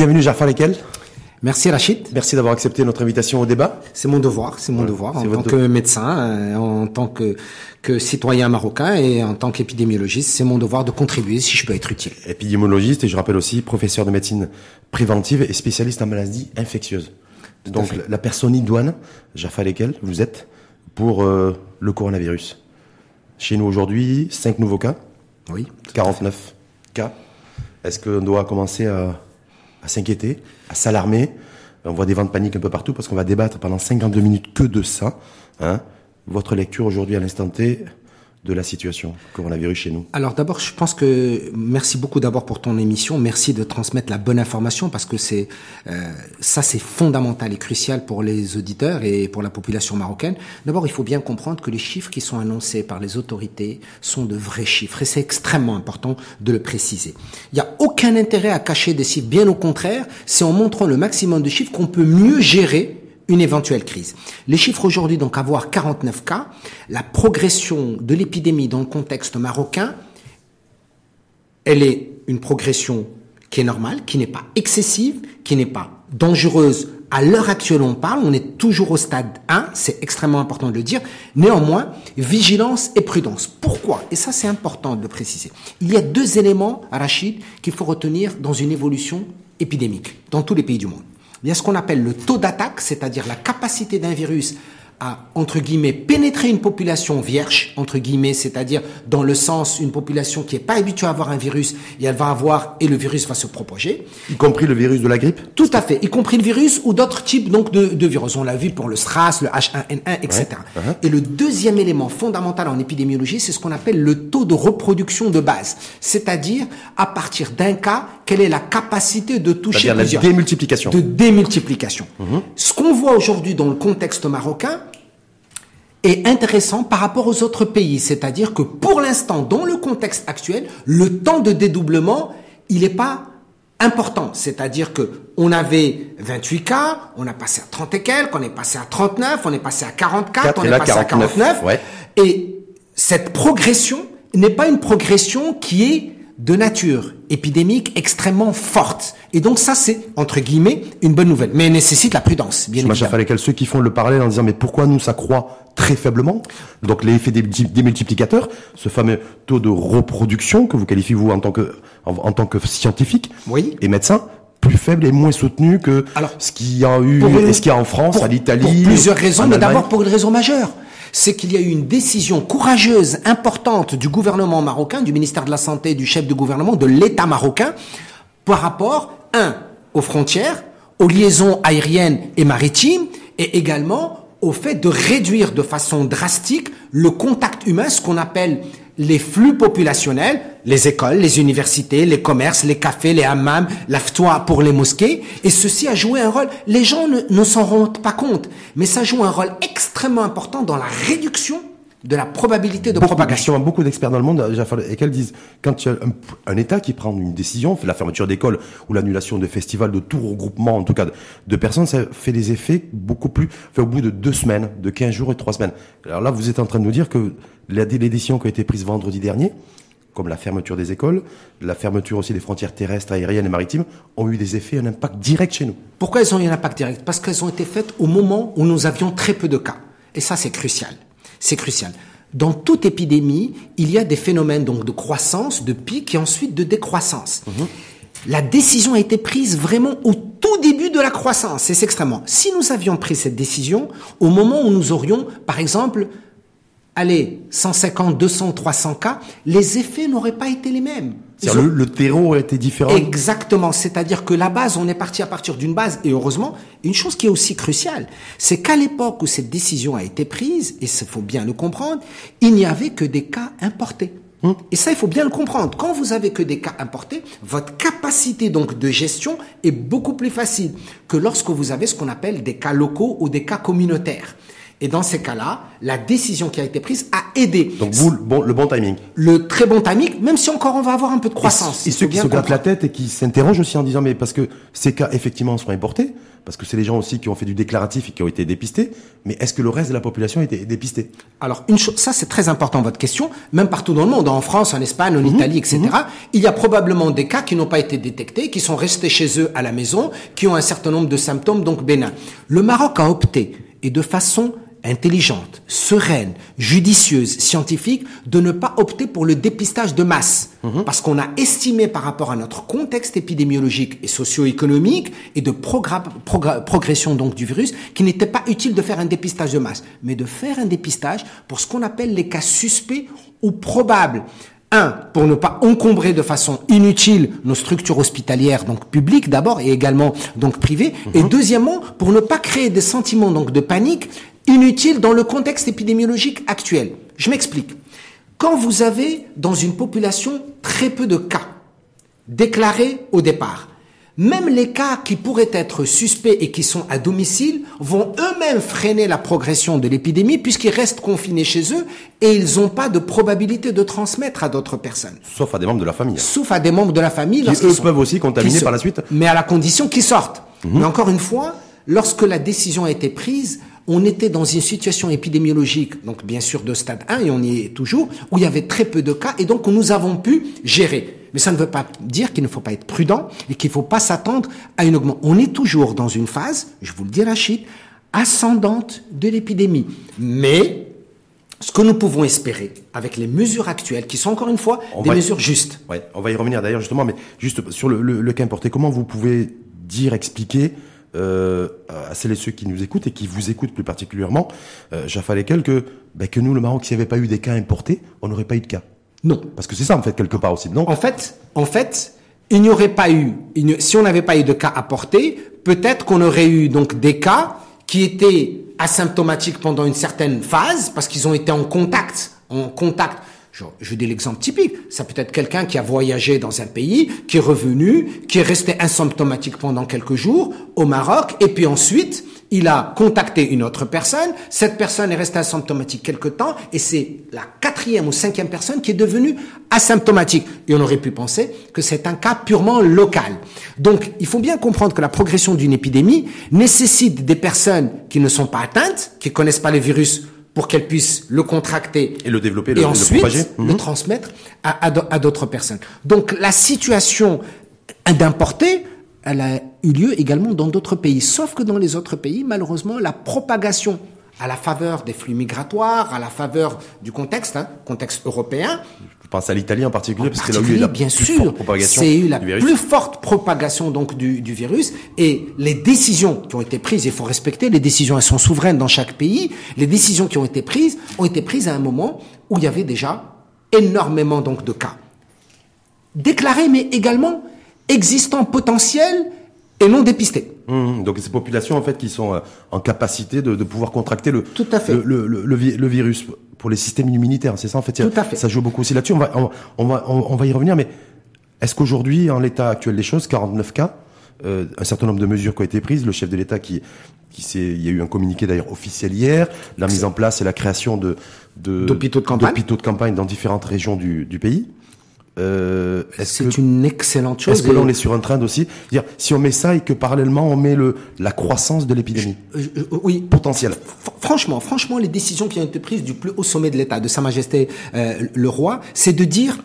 Bienvenue Jafar Lekel. Merci Rachid. Merci d'avoir accepté notre invitation au débat. C'est mon devoir, c'est mon devoir en tant que médecin, euh, en tant que, que citoyen marocain et en tant qu'épidémiologiste, c'est mon devoir de contribuer si je peux être utile. Épidémiologiste et je rappelle aussi professeur de médecine préventive et spécialiste en maladies infectieuses. Donc la personne idoine, Jaffa Lekel, vous êtes pour euh, le coronavirus. Chez nous aujourd'hui, 5 nouveaux cas. Oui. 49 cas. Est-ce qu'on doit commencer à à s'inquiéter, à s'alarmer. On voit des vents de panique un peu partout parce qu'on va débattre pendant 52 minutes que de ça. Hein. Votre lecture aujourd'hui à l'instant T, de la situation coronavirus chez nous Alors d'abord, je pense que merci beaucoup d'abord pour ton émission. Merci de transmettre la bonne information parce que c'est euh, ça c'est fondamental et crucial pour les auditeurs et pour la population marocaine. D'abord, il faut bien comprendre que les chiffres qui sont annoncés par les autorités sont de vrais chiffres et c'est extrêmement important de le préciser. Il n'y a aucun intérêt à cacher des chiffres, bien au contraire, c'est en montrant le maximum de chiffres qu'on peut mieux gérer une éventuelle crise. Les chiffres aujourd'hui, donc avoir 49 cas, la progression de l'épidémie dans le contexte marocain, elle est une progression qui est normale, qui n'est pas excessive, qui n'est pas dangereuse. À l'heure actuelle, on parle, on est toujours au stade 1, c'est extrêmement important de le dire. Néanmoins, vigilance et prudence. Pourquoi? Et ça, c'est important de le préciser. Il y a deux éléments, Rachid, qu'il faut retenir dans une évolution épidémique dans tous les pays du monde il y a ce qu'on appelle le taux d'attaque, c'est-à-dire la capacité d'un virus à, entre guillemets, pénétrer une population vierge, entre guillemets, c'est-à-dire dans le sens une population qui n'est pas habituée à avoir un virus et elle va avoir, et le virus va se propager. Y compris le virus de la grippe Tout à fait, y compris le virus ou d'autres types donc de, de virus. On l'a vu pour le SRAS, le H1N1, etc. Uh-huh. Et le deuxième élément fondamental en épidémiologie, c'est ce qu'on appelle le taux de reproduction de base. C'est-à-dire, à partir d'un cas, quelle est la capacité de toucher plusieurs. La démultiplication. De démultiplication. Uh-huh. Ce qu'on voit aujourd'hui dans le contexte marocain, est intéressant par rapport aux autres pays. C'est-à-dire que pour l'instant, dans le contexte actuel, le temps de dédoublement, il n'est pas important. C'est-à-dire que on avait 28 cas, on a passé à 30 et quelques, on est passé à 39, on est passé à 44, on est passé à 49. Et cette progression n'est pas une progression qui est de nature épidémique extrêmement forte. Et donc ça, c'est, entre guillemets, une bonne nouvelle. Mais elle nécessite la prudence, bien évidemment. fallait ceux qui font le parallèle en disant, mais pourquoi nous, ça croît très faiblement? Donc l'effet des, des, multiplicateurs, ce fameux taux de reproduction que vous qualifiez, vous, en tant que, en, tant que scientifique oui. et médecin, plus faible et moins soutenu que Alors, ce qu'il y a eu, et ce qu'il y a en France, à l'Italie. Pour plusieurs raisons, mais d'abord pour une raison majeure c'est qu'il y a eu une décision courageuse, importante du gouvernement marocain, du ministère de la Santé, du chef de gouvernement, de l'État marocain, par rapport, un, aux frontières, aux liaisons aériennes et maritimes, et également au fait de réduire de façon drastique le contact humain, ce qu'on appelle les flux populationnels, les écoles, les universités, les commerces, les cafés, les hammams, l'aftois pour les mosquées, et ceci a joué un rôle, les gens ne, s'en rendent pas compte, mais ça joue un rôle extrêmement important dans la réduction de la probabilité de propagation. Beaucoup d'experts dans le monde, et qu'elles disent, quand il y a un, État qui prend une décision, la fermeture d'écoles ou l'annulation de festivals, de tout regroupement, en tout cas, de, personnes, ça fait des effets beaucoup plus, fait au bout de deux semaines, de 15 jours et trois semaines. Alors là, vous êtes en train de nous dire que les décisions qui ont été prises vendredi dernier, comme la fermeture des écoles, la fermeture aussi des frontières terrestres, aériennes et maritimes, ont eu des effets, un impact direct chez nous. Pourquoi elles ont eu un impact direct? Parce qu'elles ont été faites au moment où nous avions très peu de cas. Et ça, c'est crucial. C'est crucial. Dans toute épidémie, il y a des phénomènes donc de croissance, de pic et ensuite de décroissance. Mhm. La décision a été prise vraiment au tout début de la croissance. C'est extrêmement. Si nous avions pris cette décision au moment où nous aurions, par exemple, allez, 150, 200, 300 cas, les effets n'auraient pas été les mêmes. Le, le, terreau été différent. Exactement. C'est-à-dire que la base, on est parti à partir d'une base. Et heureusement, une chose qui est aussi cruciale, c'est qu'à l'époque où cette décision a été prise, et il faut bien le comprendre, il n'y avait que des cas importés. Hum. Et ça, il faut bien le comprendre. Quand vous avez que des cas importés, votre capacité donc de gestion est beaucoup plus facile que lorsque vous avez ce qu'on appelle des cas locaux ou des cas communautaires. Et dans ces cas-là, la décision qui a été prise a aidé. Donc vous, le bon, le bon timing. Le très bon timing, même si encore on va avoir un peu de croissance. Et, ceux qui se grattent la tête et qui s'interrogent aussi en disant mais parce que ces cas effectivement sont importés, parce que c'est les gens aussi qui ont fait du déclaratif et qui ont été dépistés, mais est-ce que le reste de la population a été dépisté? Alors une chose, ça c'est très important votre question, même partout dans le monde, en France, en Espagne, en mhm. Italie, etc. Mhm. Il y a probablement des cas qui n'ont pas été détectés, qui sont restés chez eux à la maison, qui ont un certain nombre de symptômes donc bénins. Le Maroc a opté et de façon intelligente, sereine, judicieuse, scientifique, de ne pas opter pour le dépistage de masse. Mhm. Parce qu'on a estimé par rapport à notre contexte épidémiologique et socio-économique et de progression donc du virus qu'il n'était pas utile de faire un dépistage de masse, mais de faire un dépistage pour ce qu'on appelle les cas suspects ou probables. Un, pour ne pas encombrer de façon inutile nos structures hospitalières, donc publiques d'abord et également donc privées. Et mhm. deuxièmement, pour ne pas créer des sentiments donc de panique inutile dans le contexte épidémiologique actuel. Je m'explique. Quand vous avez dans une population très peu de cas déclarés au départ, même les cas qui pourraient être suspects et qui sont à domicile vont eux-mêmes freiner la progression de l'épidémie puisqu'ils restent confinés chez eux et ils n'ont pas de probabilité de transmettre à d'autres personnes. Sauf à des membres de la famille. Sauf à des membres de la famille. Qui eux peuvent aussi contaminer par la suite. Mais à la condition qu'ils sortent. Mhm. Mais encore une fois, lorsque la décision a été prise, on était dans une situation épidémiologique, donc bien sûr de stade 1, et on y est toujours, où il y avait très peu de cas, et donc nous avons pu gérer. Mais ça ne veut pas dire qu'il ne faut pas être prudent et qu'il ne faut pas s'attendre à une augmentation. On est toujours dans une phase, je vous le dis Rachid, ascendante de l'épidémie. Mais ce que nous pouvons espérer avec les mesures actuelles, qui sont encore une fois des mesures justes. Ouais, on va y revenir d'ailleurs justement, mais juste sur le, le, le cas importé, comment vous pouvez dire, expliquer euh, à celles et ceux qui nous écoutent et qui vous écoutent plus particulièrement, euh, j'affalais que, ben, que nous, le Maroc, s'il n'y avait pas eu des cas importés, on n'aurait pas eu de cas. Non. Parce que c'est ça, en fait, quelque part aussi, non? En fait, en fait, il n'y aurait pas eu, si on n'avait pas eu de cas apportés, peut-être qu'on aurait eu donc des cas qui étaient asymptomatiques pendant une certaine phase, parce qu'ils ont été en contact, en contact je, je dis l'exemple typique. Ça peut être quelqu'un qui a voyagé dans un pays, qui est revenu, qui est resté asymptomatique pendant quelques jours au Maroc, et puis ensuite, il a contacté une autre personne, cette personne est restée asymptomatique quelque temps, et c'est la quatrième ou cinquième personne qui est devenue asymptomatique. Et on aurait pu penser que c'est un cas purement local. Donc, il faut bien comprendre que la progression d'une épidémie nécessite des personnes qui ne sont pas atteintes, qui connaissent pas le virus pour qu'elle puisse le contracter et le développer, et ensuite le, mhm. transmettre à, à d'autres personnes. Donc la situation d'importer, elle a eu lieu également dans d'autres pays, sauf que dans les autres pays, malheureusement, la propagation à la faveur des flux migratoires, à la faveur du contexte, hein, contexte européen, pense à l'Italie en particulier, parce que c'est là où il y a la bien plus sûr, forte propagation c'est eu la plus forte propagation donc du, du, virus et les décisions qui ont été prises, il faut respecter les décisions, elles sont souveraines dans chaque pays. Les décisions qui ont été prises ont été prises à un moment où il y avait déjà énormément donc de cas déclarés, mais également existants potentiels et non dépistés. Mmh, donc ces populations en fait qui sont euh, en capacité de, de pouvoir contracter le, Tout à fait. le, le, le, le virus pour les systèmes immunitaires. C'est ça en fait? Tout à fait. Ça joue beaucoup aussi là-dessus. On va, on, va, on, va y revenir. Mais est-ce qu'aujourd'hui, en l'état actuel des choses, 49 cas, euh, un certain nombre de mesures qui ont été prises, le chef de l'État qui qui s'est, il y a eu un communiqué d'ailleurs officiel hier, la mise en place et la création de d'hôpitaux de, campagne. de campagne dans différentes régions du, du pays? Euh, c'est une excellente chose. Est-ce que là on est sur un train aussi? Dire si on met ça et que parallèlement on met le la croissance de l'épidémie? Oui, potentiel. Franchement, franchement, les décisions qui ont été prises du plus haut sommet de l'État, de Sa Majesté euh, le roi, c'est de dire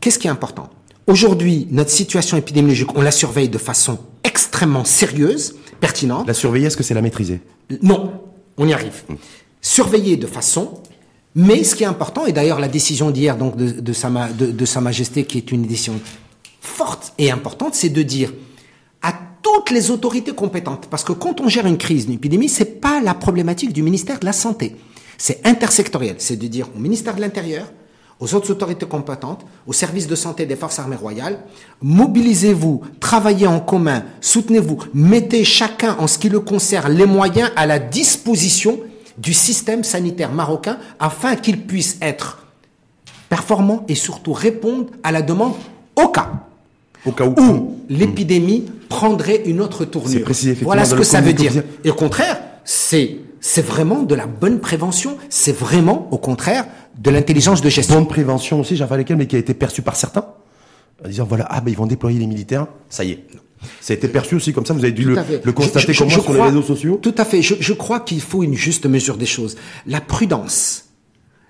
qu'est-ce qui est important? Aujourd'hui, notre situation épidémiologique, on la surveille de façon extrêmement sérieuse, pertinente. La surveiller, est-ce que c'est la maîtriser? Non, on y arrive. Hum. Surveiller de façon mais ce qui est important, et d'ailleurs la décision d'hier de, sa, Majesté, qui est une décision forte et importante, c'est de dire à toutes les autorités compétentes, parce que quand on gère une crise, une épidémie, c'est pas la problématique du ministère de la Santé, c'est intersectoriel, c'est de dire au ministère de l'Intérieur, aux autres autorités compétentes, aux services de santé des forces armées royales, mobilisez-vous, travaillez en commun, soutenez-vous, mettez chacun en ce qui le concerne les moyens à la disposition du système sanitaire marocain afin qu'il puisse être performant et surtout répondre à la demande au cas, au cas où, où l'épidémie prendrait une autre tournure. Précis, voilà ce que ça veut dire. Et au contraire, c'est c'est vraiment de la bonne prévention. C'est vraiment, au contraire, de l'intelligence de gestion. Bonne prévention aussi, Jean Lesquels, mais qui a été perçue par certains, en disant voilà, ah ben ils vont déployer les militaires, ça y est. Ça a été perçu aussi comme ça, vous avez dû le, le, constater comment sur les réseaux sociaux Tout à fait, je, je crois qu'il faut une juste mesure des choses. La prudence,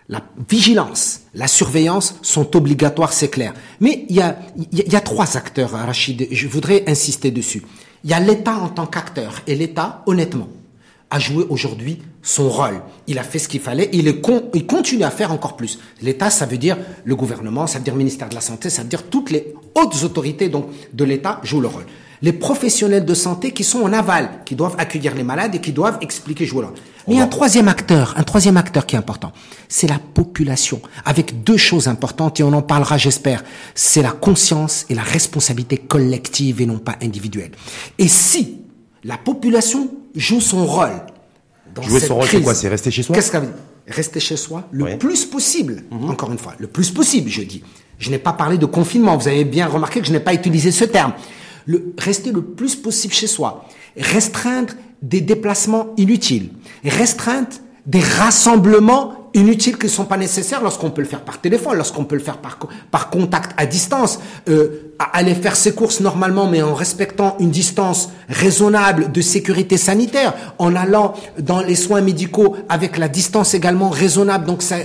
la vigilance, la surveillance sont obligatoires, c'est clair. Mais il y a, il y a trois acteurs, Rachid, je voudrais insister dessus. Il y a l'État en tant qu'acteur, et l'État, honnêtement, a joué aujourd'hui son rôle. Il a fait ce qu'il fallait, il, est con, il continue à faire encore plus. L'État, ça veut dire le gouvernement, ça veut dire le ministère de la Santé, ça veut dire toutes les hautes autorités donc, de l'État jouent le rôle. Les professionnels de santé qui sont en aval, qui doivent accueillir les malades et qui doivent expliquer jouer le rôle. Mais il y a un troisième acteur, un troisième acteur qui est important, c'est la population, avec deux choses importantes et on en parlera, j'espère. C'est la conscience et la responsabilité collective et non pas individuelle. Et si la population joue son rôle. Dans Jouer son rôle, c'est quoi C'est rester chez soi? Qu'est-ce que ça veut dire? Rester chez soi le plus possible. Mhm. Encore une fois, le plus possible, je dis. Je n'ai pas parlé de confinement. Vous avez bien remarqué que je n'ai pas utilisé ce terme. Le, rester le plus possible chez soi. Restreindre des déplacements inutiles. Restreindre des rassemblements inutiles qui ne sont pas nécessaires lorsqu'on peut le faire par téléphone, lorsqu'on peut le faire par, par contact à distance, euh, aller faire ses courses normalement, mais en respectant une distance raisonnable de sécurité sanitaire, en allant dans les soins médicaux avec la distance également raisonnable. Donc ça,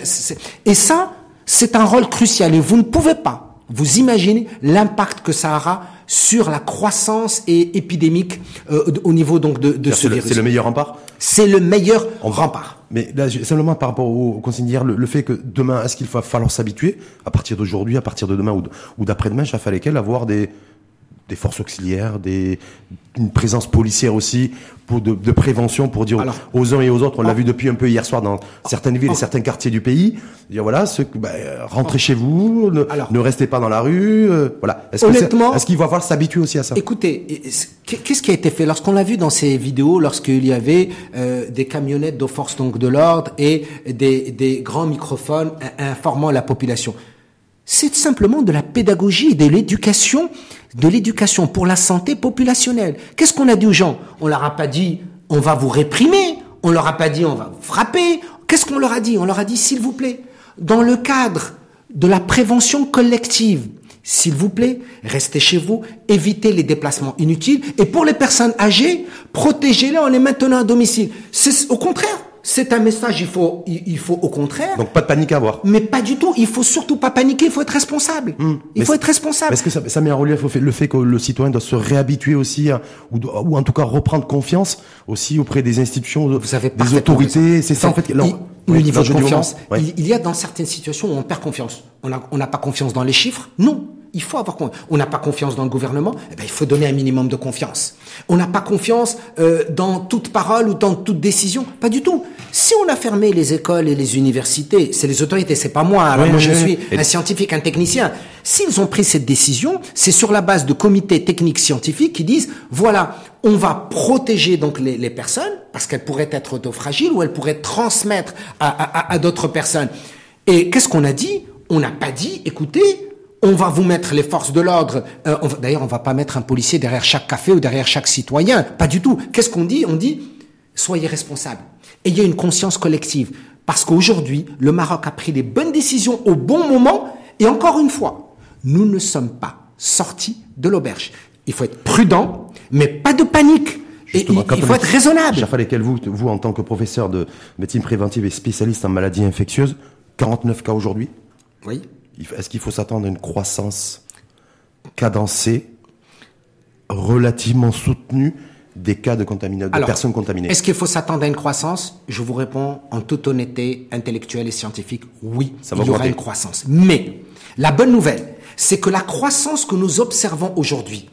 et ça, c'est un rôle crucial et vous ne pouvez pas vous imaginez l'impact que ça aura sur la croissance et épidémique euh, au niveau donc de, de ce virus. C'est le meilleur rempart? C'est le meilleur rempart. Mais là, simplement par rapport au, consigne le, fait que demain, est-ce qu'il va falloir s'habituer? À partir d'aujourd'hui, à partir de demain ou, ou d'après-demain, ça fallait qu'elle avoir des des forces auxiliaires, des, une présence policière aussi pour de, de prévention pour dire aux uns et aux autres. On l'a vu depuis un peu hier soir dans certaines villes et certains quartiers du pays. Dire voilà, ce, bah, rentrez chez vous, ne, ne, restez pas dans la rue. Euh, voilà. Est-ce honnêtement, est-ce qu'il va falloir s'habituer aussi à ça? Écoutez, qu'est-ce qui a été fait? Lorsqu'on l'a vu dans ces vidéos, lorsqu'il y avait euh, des camionnettes de force donc de l'ordre et des, des grands microphones informant la population c'est simplement de la pédagogie, de l'éducation, de l'éducation pour la santé populationnelle. Qu'est-ce qu'on a dit aux gens? On leur a pas dit on va vous réprimer, on leur a pas dit on va vous frapper. Qu'est-ce qu'on leur a dit? On leur a dit s'il vous plaît, dans le cadre de la prévention collective, s'il vous plaît, restez chez vous, évitez les déplacements inutiles et pour les personnes âgées, protégez-les en les maintenant à domicile. C'est au contraire, c'est un message, il faut, il, faut au contraire. Donc pas de panique à avoir. Mais pas du tout. Il faut surtout pas paniquer. Il faut être responsable. Hmm. Il faut être responsable. Est-ce que ça, ça, met en relief le fait que le citoyen doit se réhabituer aussi, ou, ou, en tout cas reprendre confiance aussi auprès des institutions, Vous avez des autorités. C'est ça en fait. le niveau de confiance. Il, y a dans certaines situations où on perd confiance. On n'a pas confiance dans les chiffres. Non. Il faut avoir confiance. On n'a pas confiance dans le gouvernement, eh ben, il faut donner un minimum de confiance. On n'a pas confiance euh, dans toute parole ou dans toute décision, pas du tout. Si on a fermé les écoles et les universités, c'est les autorités, c'est pas moi. Alors moi, je suis un scientifique, un technicien. S'ils ont pris cette décision, c'est sur la base de comités techniques scientifiques qui disent voilà, on va protéger donc les, les personnes parce qu'elles pourraient être autofragiles ou elles pourraient transmettre à, à, à d'autres personnes. Et qu'est-ce qu'on a dit? On n'a pas dit, écoutez, on va vous mettre les forces de l'ordre. Euh, d'ailleurs, on va pas mettre un policier derrière chaque café ou derrière chaque citoyen. Pas du tout. Qu'est-ce qu'on dit? On dit soyez responsables. Ayez une conscience collective. Parce qu'aujourd'hui, le Maroc a pris les bonnes décisions au bon moment. Et encore une fois, nous ne sommes pas sortis de l'auberge. Il faut être prudent, mais pas de panique. Et il, faut être raisonnable. Fallait vous, vous, en tant que professeur de médecine préventive et spécialiste en maladies infectieuses, 49 cas aujourd'hui? Oui. Est-ce qu'il faut s'attendre à une croissance cadencée, relativement soutenue des cas de, contamination, de personnes contaminées? Est-ce qu'il faut s'attendre à une croissance? Je vous réponds en toute honnêteté intellectuelle et scientifique, oui, Ça il y aura une croissance. Mais la bonne nouvelle, c'est que la croissance que nous observons aujourd'hui,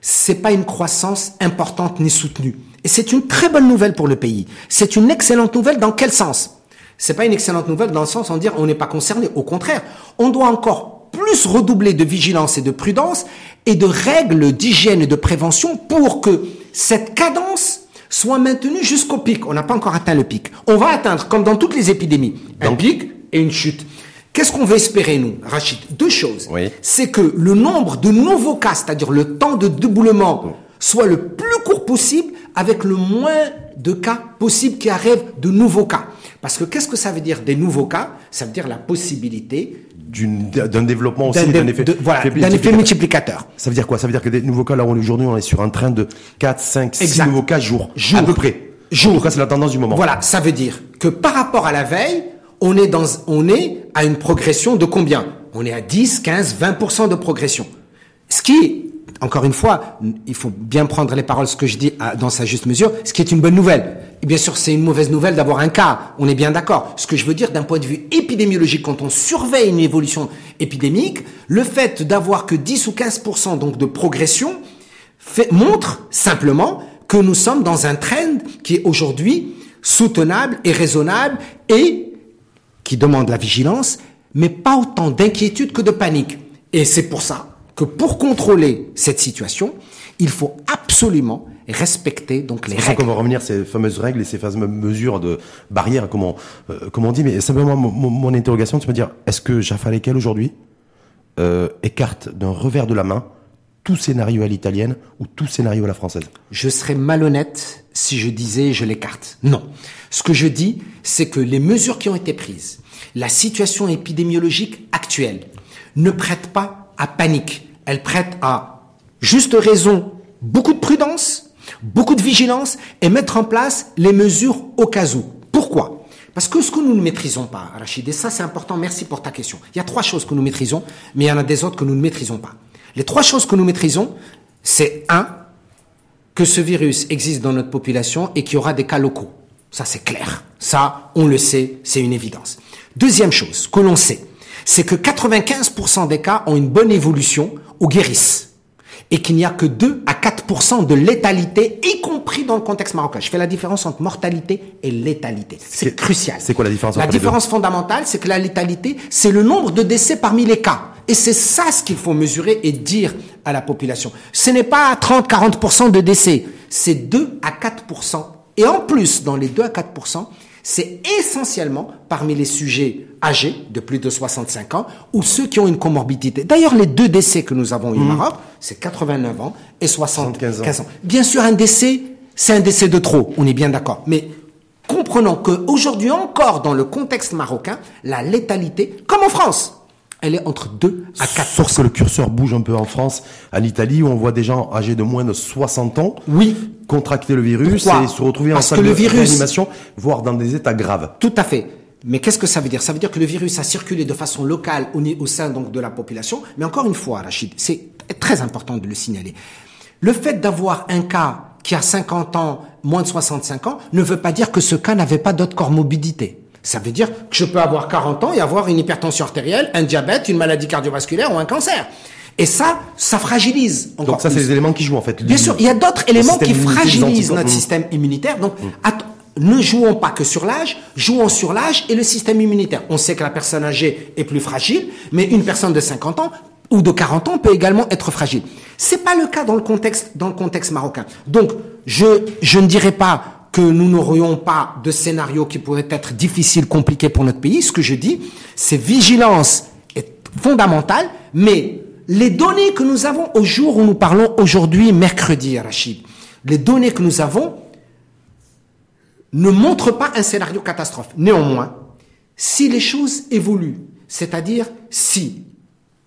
c'est pas une croissance importante ni soutenue. Et c'est une très bonne nouvelle pour le pays. C'est une excellente nouvelle dans quel sens? C'est pas une excellente nouvelle dans le sens en dire on n'est pas concerné. Au contraire, on doit encore plus redoubler de vigilance et de prudence et de règles d'hygiène et de prévention pour que cette cadence soit maintenue jusqu'au pic. On n'a pas encore atteint le pic. On va atteindre, comme dans toutes les épidémies, un pic et une chute. Qu'est-ce qu'on veut espérer, nous, Rachid? Deux choses. C'est que le nombre de nouveaux cas, c'est-à-dire le temps de déboulement, soit le plus court possible avec le moins de cas possibles qui arrivent, de nouveaux cas. Parce que qu'est-ce que ça veut dire des nouveaux cas? Ça veut dire la possibilité d'un développement aussi d'un effet, voilà, effet multiplicateur. Ça veut dire quoi? Ça veut dire que des nouveaux cas, là aujourd'hui, on est sur un train de 4, 5, 6 nouveaux cas jour, jour. À peu près. Jour. En tout cas, c'est la tendance du moment. Voilà, ça veut dire que par rapport à la veille, on est, dans, on est à une progression de combien? On est à 10, 15, 20% de progression. Ce qui encore une fois, il faut bien prendre les paroles, ce que je dis dans sa juste mesure, ce qui est une bonne nouvelle. Et bien sûr, c'est une mauvaise nouvelle d'avoir un cas, on est bien d'accord. Ce que je veux dire d'un point de vue épidémiologique, quand on surveille une évolution épidémique, le fait d'avoir que 10 ou 15% donc de progression montre simplement que nous sommes dans un trend qui est aujourd'hui soutenable et raisonnable et qui demande la vigilance, mais pas autant d'inquiétude que de panique. Et c'est pour ça que pour contrôler cette situation, il faut absolument respecter donc les règles. On va revenir ces fameuses règles et ces fameuses mesures de barrières, comme on, euh, comme on dit. Mais simplement, mon, interrogation, c'est me dire, est-ce que Jaffa Lekel aujourd'hui euh, écarte d'un revers de la main tout scénario à l'italienne ou tout scénario à la française? Je serais malhonnête si je disais je l'écarte. Non. Ce que je dis, c'est que les mesures qui ont été prises, la situation épidémiologique actuelle, ne prête pas à panique. Elle prête à juste raison beaucoup de prudence, beaucoup de vigilance et mettre en place les mesures au cas où. Pourquoi? Parce que ce que nous ne maîtrisons pas, Rachid, et ça c'est important, merci pour ta question. Il y a trois choses que nous maîtrisons, mais il y en a des autres que nous ne maîtrisons pas. Les trois choses que nous maîtrisons, c'est un, que ce virus existe dans notre population et qu'il y aura des cas locaux. Ça c'est clair. Ça, on le sait, c'est une évidence. Deuxième chose que l'on sait, c'est que 95% des cas ont une bonne évolution ou guérissent. Et qu'il n'y a que 2 à 4% de létalité, y compris dans le contexte marocain. Je fais la différence entre mortalité et létalité. C'est crucial. C'est quoi la différence La différence fondamentale, c'est que la létalité, c'est le nombre de décès parmi les cas. Et c'est ça ce qu'il faut mesurer et dire à la population. Ce n'est pas 30-40% de décès, c'est 2 à 4%. Et en plus, dans les 2 à 4%, c'est essentiellement parmi les sujets âgés de plus de 65 ans ou ceux qui ont une comorbidité. D'ailleurs, les deux décès que nous avons eu au mmh. Maroc, c'est 89 ans et 75 ans. Bien sûr, un décès, c'est un décès de trop, on est bien d'accord. Mais comprenons qu'aujourd'hui encore, dans le contexte marocain, la létalité, comme en France, elle est entre 2 à 4 Sauf que le curseur bouge un peu en France, en Italie, où on voit des gens âgés de moins de 60 ans oui. contracter le virus et se retrouver en salle de réanimation, voire dans des états graves. Tout à fait. Mais qu'est-ce que ça veut dire? Ça veut dire que le virus a circulé de façon locale au, au sein donc de la population. Mais encore une fois, Rachid, c'est très important de le signaler. Le fait d'avoir un cas qui a 50 ans, moins de 65 ans, ne veut pas dire que ce cas n'avait pas d'autres comorbidités. Ça veut dire que je peux avoir 40 ans et avoir une hypertension artérielle, un diabète, une maladie cardiovasculaire ou un cancer. Et ça, ça fragilise. Donc ça, c'est les éléments qui jouent en fait. Bien sûr, il y a d'autres éléments qui fragilisent notre système immunitaire. Donc, mm. Ne jouons pas que sur l'âge, jouons sur l'âge et le système immunitaire. On sait que la personne âgée est plus fragile, mais une personne de 50 ans ou de 40 ans peut également être fragile. C'est pas le cas dans le contexte, marocain. Donc, je, je ne dirais pas que nous n'aurions pas de scénario qui pourrait être difficile, compliqué pour notre pays. Ce que je dis, c'est vigilance est fondamentale, mais les données que nous avons au jour où nous parlons aujourd'hui, mercredi, Rachid, les données que nous avons ne montrent pas un scénario catastrophe. Néanmoins, si les choses évoluent, c'est-à-dire si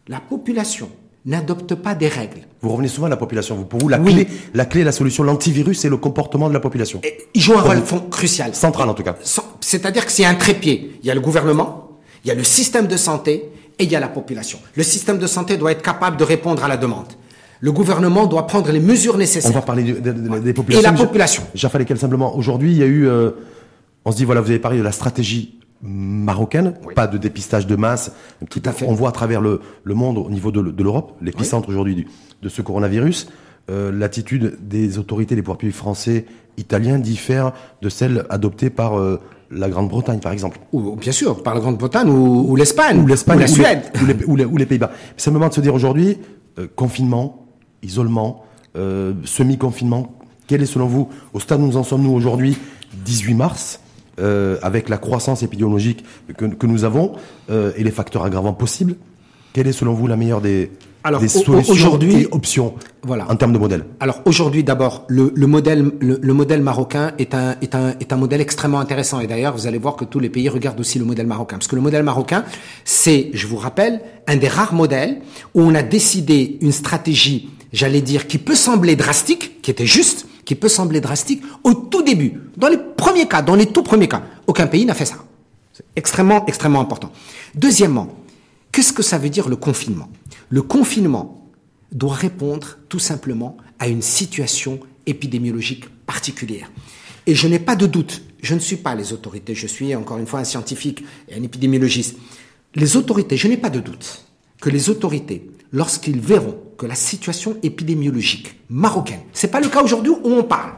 la population n'adopte pas des règles. Vous revenez souvent à la population. Vous, pour vous, la clé, la clé, la solution, l'antivirus, c'est le comportement de la population. il joue un rôle crucial. Central, en tout cas. C'est-à-dire que c'est un trépied. Il y a le gouvernement, il y a le système de santé et il y a la population. Le système de santé doit être capable de répondre à la demande. Le gouvernement doit prendre les mesures nécessaires. On va parler des populations. Et la population. J'ai fallu qu'elle simplement. Aujourd'hui, il y a eu. Euh, on se dit voilà, vous avez parlé de la stratégie marocaine, pas de dépistage de masse. Tout à fait. On voit à travers le, le monde au niveau de, de l'Europe, l'épicentre aujourd'hui de ce coronavirus, euh, l'attitude des autorités des pouvoirs publics français, italiens diffère de celle adoptée par euh, la Grande-Bretagne, par exemple. Ou, bien sûr, par la Grande-Bretagne ou, ou l'Espagne, ou l'Espagne, ou la Suède, ou les, les Pays-Bas. C'est le moment de se dire aujourd'hui, euh, confinement, isolement, euh, semi-confinement. Quel est selon vous, au stade où nous en sommes nous aujourd'hui, 18 mars, euh, avec la croissance épidémiologique que, que nous avons euh, et les facteurs aggravants possibles, quelle est selon vous la meilleure des Alors, des solutions aujourd'hui- et options Voilà. en termes de modèle. Alors aujourd'hui, d'abord, le, le modèle, le, le modèle marocain est un, est, un, est un modèle extrêmement intéressant. Et d'ailleurs, vous allez voir que tous les pays regardent aussi le modèle marocain. Parce que le modèle marocain, c'est, je vous rappelle, un des rares modèles où on a décidé une stratégie, j'allais dire, qui peut sembler drastique, qui était juste, qui peut sembler drastique au tout début. Dans les premiers cas, dans les tout premiers cas. Aucun pays n'a fait ça. C'est extrêmement, extrêmement important. Deuxièmement, qu'est-ce que ça veut dire le confinement? Le confinement doit répondre tout simplement à une situation épidémiologique particulière. Et je n'ai pas de doute, je ne suis pas les autorités, je suis encore une fois un scientifique et un épidémiologiste. Les autorités, je n'ai pas de doute que les autorités, lorsqu'ils verront que la situation épidémiologique marocaine, c'est pas le cas aujourd'hui où on parle,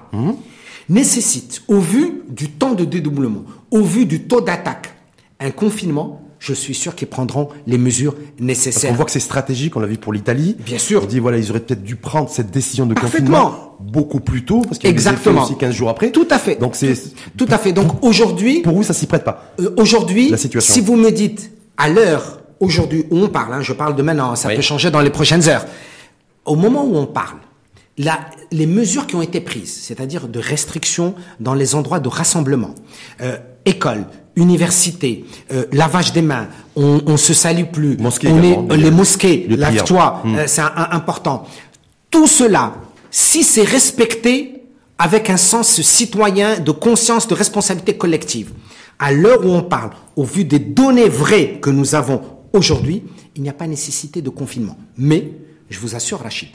nécessite, au vu du temps de dédoublement, au vu du taux d'attaque, un confinement, je suis sûr qu'ils prendront les mesures On nécessaires. voit que c'est stratégique, on l'a vu pour l'Italie. Bien sûr. On dit, voilà, ils auraient peut-être dû prendre cette décision de confinement beaucoup plus tôt, parce qu'il y a Exactement. aussi 15 jours après. Tout à fait. Donc c'est, Tout à fait. Donc aujourd'hui, pour vous, ça s'y prête pas. euh, aujourd'hui, si vous me dites à l'heure aujourd'hui où on parle, hein, je parle de maintenant, ça Oui. peut changer dans les prochaines heures. Au moment où on parle, la- les mesures qui ont été prises, c'est-à-dire de restrictions dans les endroits de rassemblement, euh, écoles, universités, euh, lavage des mains, on, on se salue plus, on est, les mosquées, lave-toi, Mm. euh, c'est important. Tout cela, si c'est respecté avec un sens citoyen de conscience, de responsabilité collective, à l'heure où on parle, au vu des données vraies que nous avons aujourd'hui, il n'y a pas nécessité de confinement. Mais, je vous assure, Rachid,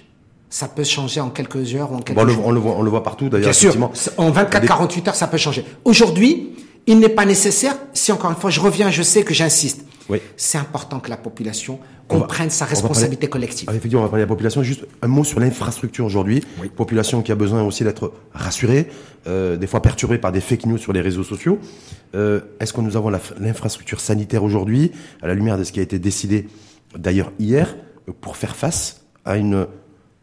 ça peut changer en quelques heures ou en quelques Bon, on, le, jours. on le voit, on le voit partout d'ailleurs. Bien sûr, en 24-48 heures, ça peut changer. Aujourd'hui, il n'est pas nécessaire, si encore une fois je reviens, je sais que j'insiste, Oui. c'est important que la population comprenne sa responsabilité parler- collective. Ah, effectivement, on va parler de la population. Juste un mot sur l'infrastructure aujourd'hui. Population qui a besoin aussi d'être rassurée, euh, des fois perturbée par des fake news sur les réseaux sociaux. Euh, Est-ce que nous avons l'infrastructure sanitaire aujourd'hui, à la lumière de ce qui a été décidé d'ailleurs hier, pour faire face à une